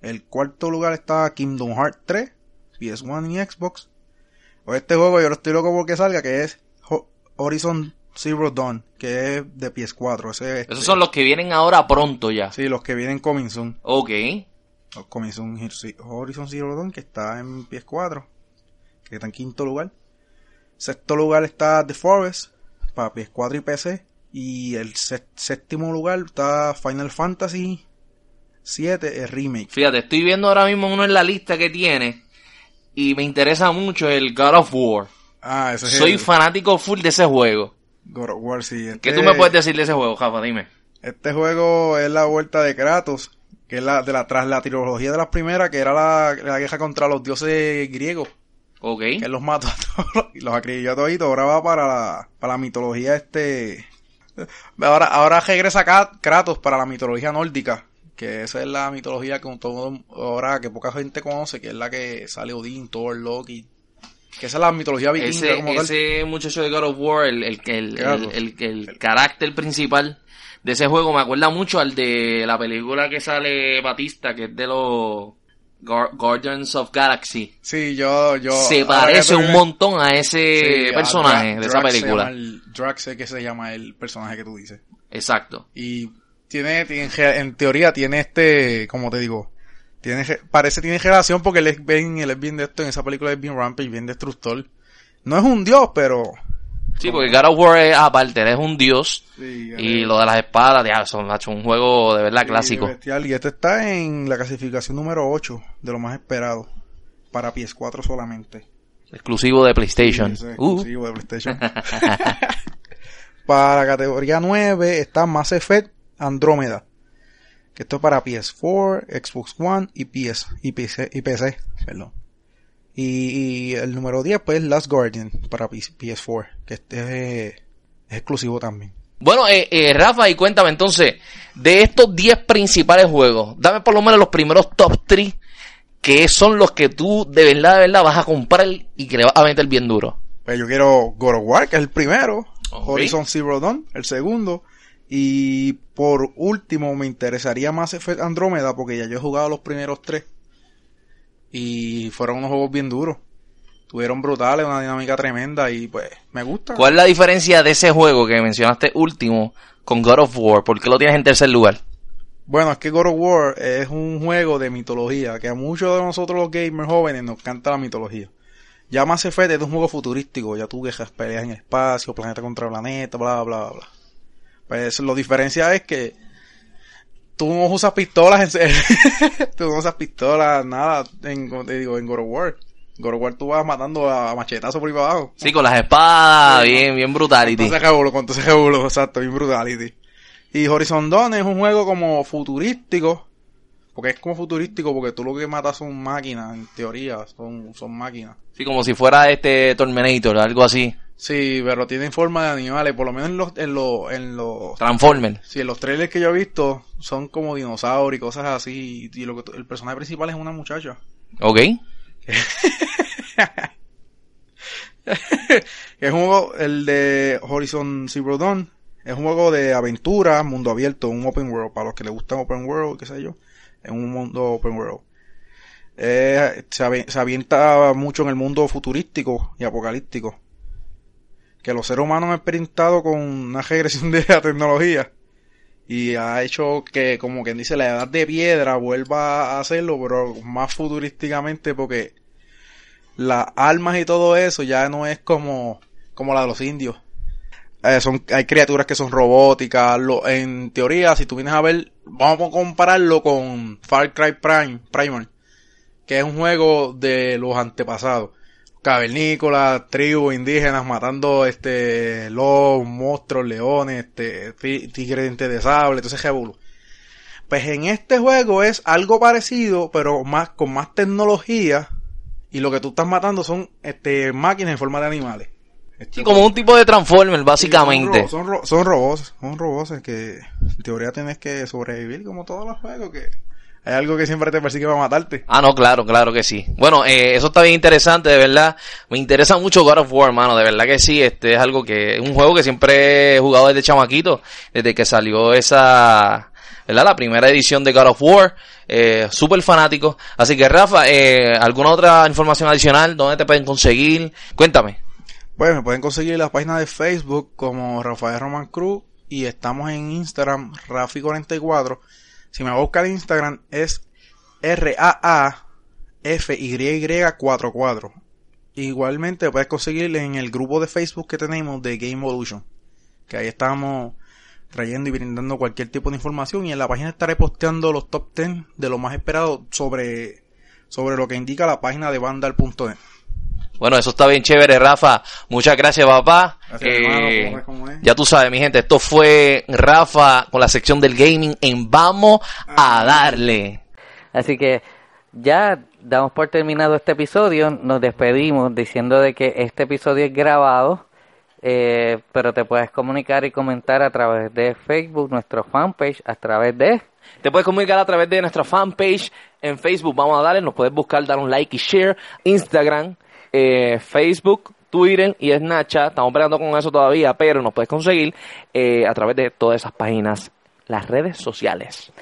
El cuarto lugar está Kingdom Hearts 3, PS1 y Xbox. O este juego yo lo estoy loco porque salga, que es Ho- Horizon Zero Dawn, que es de PS4. Ese, este, Esos son los que vienen ahora pronto ya. Sí, los que vienen coming soon. Ok. Los coming soon Horizon Zero Dawn, que está en PS4. Que está en quinto lugar. Sexto lugar está The Forest, para PS4 y PC. Y el sé- séptimo lugar está Final Fantasy 7, el remake. Fíjate, estoy viendo ahora mismo uno en la lista que tiene y me interesa mucho el God of War. Ah, ese es Soy el fanático full de ese juego. God of War, sí. ¿Qué Este- tú me puedes decir de ese juego, Jafa? Dime. Este juego es la vuelta de Kratos, que es la de la tras la trilogía de las primeras, que era la, la guerra contra los dioses griegos, Ok. que él los mató a todos y los acribilló a toditos. Ahora va para la, para la mitología este. Ahora, ahora regresa Kratos para la mitología nórdica, que esa es la mitología que todo ahora que poca gente conoce, que es la que sale Odín, Thor, Loki. Que esa es la mitología vikinga Ese, como tal. ese muchacho de God of War, el, el, el, el, el- el carácter principal de ese juego me acuerda mucho al de la película que sale Batista, que es de los Guar- Guardians of Galaxy. Sí, yo, yo. Se parece un montón a ese Sí, a personaje Dra- de esa Drax se película. Drax es que se llama el personaje que tú dices. Exacto. Y tiene, tiene en teoría tiene este, como te digo, tiene, parece tiene relación porque él es bien, él es bien de esto, en esa película es bien rampage, bien destructor. No es un dios, pero... Sí, porque God of War es aparte, él es un dios. Sí, Y lo de las espadas, ya, son macho, un juego de verdad sí, clásico. bestial. Y este está en la clasificación número 8 de lo más esperado. Para PS4 solamente. Exclusivo de PlayStation. Sí, Uh. exclusivo de PlayStation. para categoría 9 está Mass Effect Andrómeda. Que esto es para PS4, Xbox One y PS y PC, y PC, perdón. Y, y el número 10 pues Last Guardian para PS- PS4, que este es, es exclusivo también. Bueno, eh, eh, Rafa, y cuéntame entonces, de estos 10 principales juegos, dame por lo menos los primeros top 3 que son los que tú de verdad, de verdad vas a comprar y que le vas a meter bien duro. Pues yo quiero God of War, que es el primero. Horizon Zero Dawn, el segundo, y por último me interesaría Mass Effect Andrómeda porque ya yo he jugado los primeros tres y fueron unos juegos bien duros. Tuvieron brutales, una dinámica tremenda y pues me gusta. ¿Cuál es la diferencia de ese juego que mencionaste último con God of War? ¿Por qué lo tienes en tercer lugar? Bueno, es que God of War es un juego de mitología, que a muchos de nosotros los gamers jóvenes nos canta la mitología. Ya Mass Effect es un juego futurístico, ya tú dejas peleas en el espacio, planeta contra planeta, bla, bla, bla. Pues lo diferencia es que tú no usas pistolas en serio. tú no usas pistolas, nada, en, te digo, en God of War. God of War tú vas matando a machetazos por ahí para abajo. Sí, con las espadas, bien, bien brutality. Entonces rebulo, con entonces rebulo, exacto, bien brutality. Y Horizon Dawn es un juego como futurístico, porque es como futurístico porque tú lo que matas son máquinas, en teoría, son, son máquinas. Sí, como si fuera este Terminator, algo así. Sí, pero tienen forma de animales, por lo menos en los, en los, en los, Transformer. sí, en los trailers que yo he visto son como dinosaurios y cosas así, y lo que, el personaje principal es una muchacha. ¿Ok? es un juego, el de Horizon Zero Dawn, es un juego de aventura, mundo abierto, un open world, para los que les gustan open world, qué sé yo, es un mundo open world. Eh, se avienta mucho en el mundo futurístico y apocalíptico. Que los seres humanos han experimentado con una regresión de la tecnología. Y ha hecho que, como quien dice, la edad de piedra vuelva a hacerlo, pero más futurísticamente porque las armas y todo eso ya no es como, como la de los indios. Eh, son, hay criaturas que son robóticas. En teoría, si tú vienes a ver, vamos a compararlo con Far Cry Prime, Primal, que es un juego de los antepasados. Cavernícolas, tribus indígenas matando este lobos, monstruos, leones, este ti- tigres dientes de sable, entonces revolú. Pues en este juego es algo parecido, pero más con más tecnología y lo que tú estás matando son este máquinas en forma de animales. Este, Sí, como un tipo de Transformer, básicamente. Son, ro- son, ro- son robots, son robots que en teoría tienes que sobrevivir como todos los juegos, que hay algo que siempre te persigue para matarte. Ah, no, claro, claro que sí. Bueno, eh, eso está bien interesante, de verdad. Me interesa mucho God of War, mano, de verdad que sí. Este es algo que, es un juego que siempre he jugado desde chamaquito, desde que salió esa, ¿verdad? La primera edición de God of War. Eh, súper fanático. Así que, Rafa, eh, ¿alguna otra información adicional? ¿Dónde te pueden conseguir? Cuéntame. Pues me pueden conseguir en la página de Facebook como Rafael Roman Cruz y estamos en Instagram Rafi44. Si me va a buscar Instagram es R-A-A-F-Y-Y-44. Igualmente puedes conseguir en el grupo de Facebook que tenemos de Game Evolution. Que ahí estamos trayendo y brindando cualquier tipo de información y en la página estaré posteando los top 10 de lo más esperado sobre, sobre lo que indica la página de Vandal.net. Bueno, eso está bien chévere, Rafa. Muchas gracias, papá. Gracias, Eh, hermano, ¿cómo ves cómo es? ya tú sabes, mi gente, esto fue Rafa con la sección del gaming en Vamos a darle. Así que ya damos por terminado este episodio. Nos despedimos diciendo de que este episodio es grabado, eh, pero te puedes comunicar y comentar a través de Facebook, nuestro fanpage, a través de... Te puedes comunicar a través de nuestra fanpage en Facebook. Vamos a darle, nos puedes buscar, dar un like y share. Instagram, eh, Facebook, Twitter y Snapchat. Estamos peleando con eso todavía, pero nos puedes conseguir eh, a través de todas esas páginas, las redes sociales.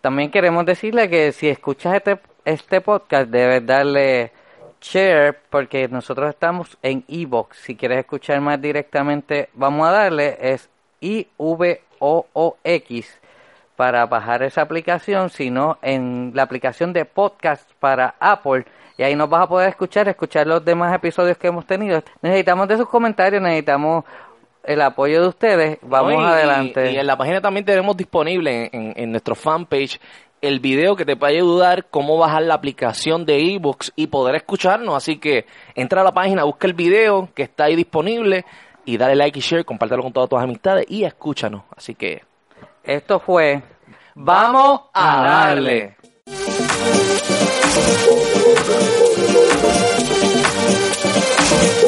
También queremos decirle que si escuchas este, este podcast debes darle share porque nosotros estamos en Evox. Si quieres escuchar más directamente, vamos a darle es I-V-O-O-X para bajar esa aplicación, sino en la aplicación de podcast para Apple. Y ahí nos vas a poder escuchar, escuchar los demás episodios que hemos tenido. Necesitamos de sus comentarios, necesitamos el apoyo de ustedes. Vamos ¿no? Y- adelante. Y, en la página también tenemos disponible en, en nuestro fanpage el video que te puede ayudar cómo bajar la aplicación de ebooks y poder escucharnos. Así que entra a la página, busca el video que está ahí disponible y dale like y share, compártelo con todas tus amistades y escúchanos. Así que Esto fue vamos a darle. Thank you.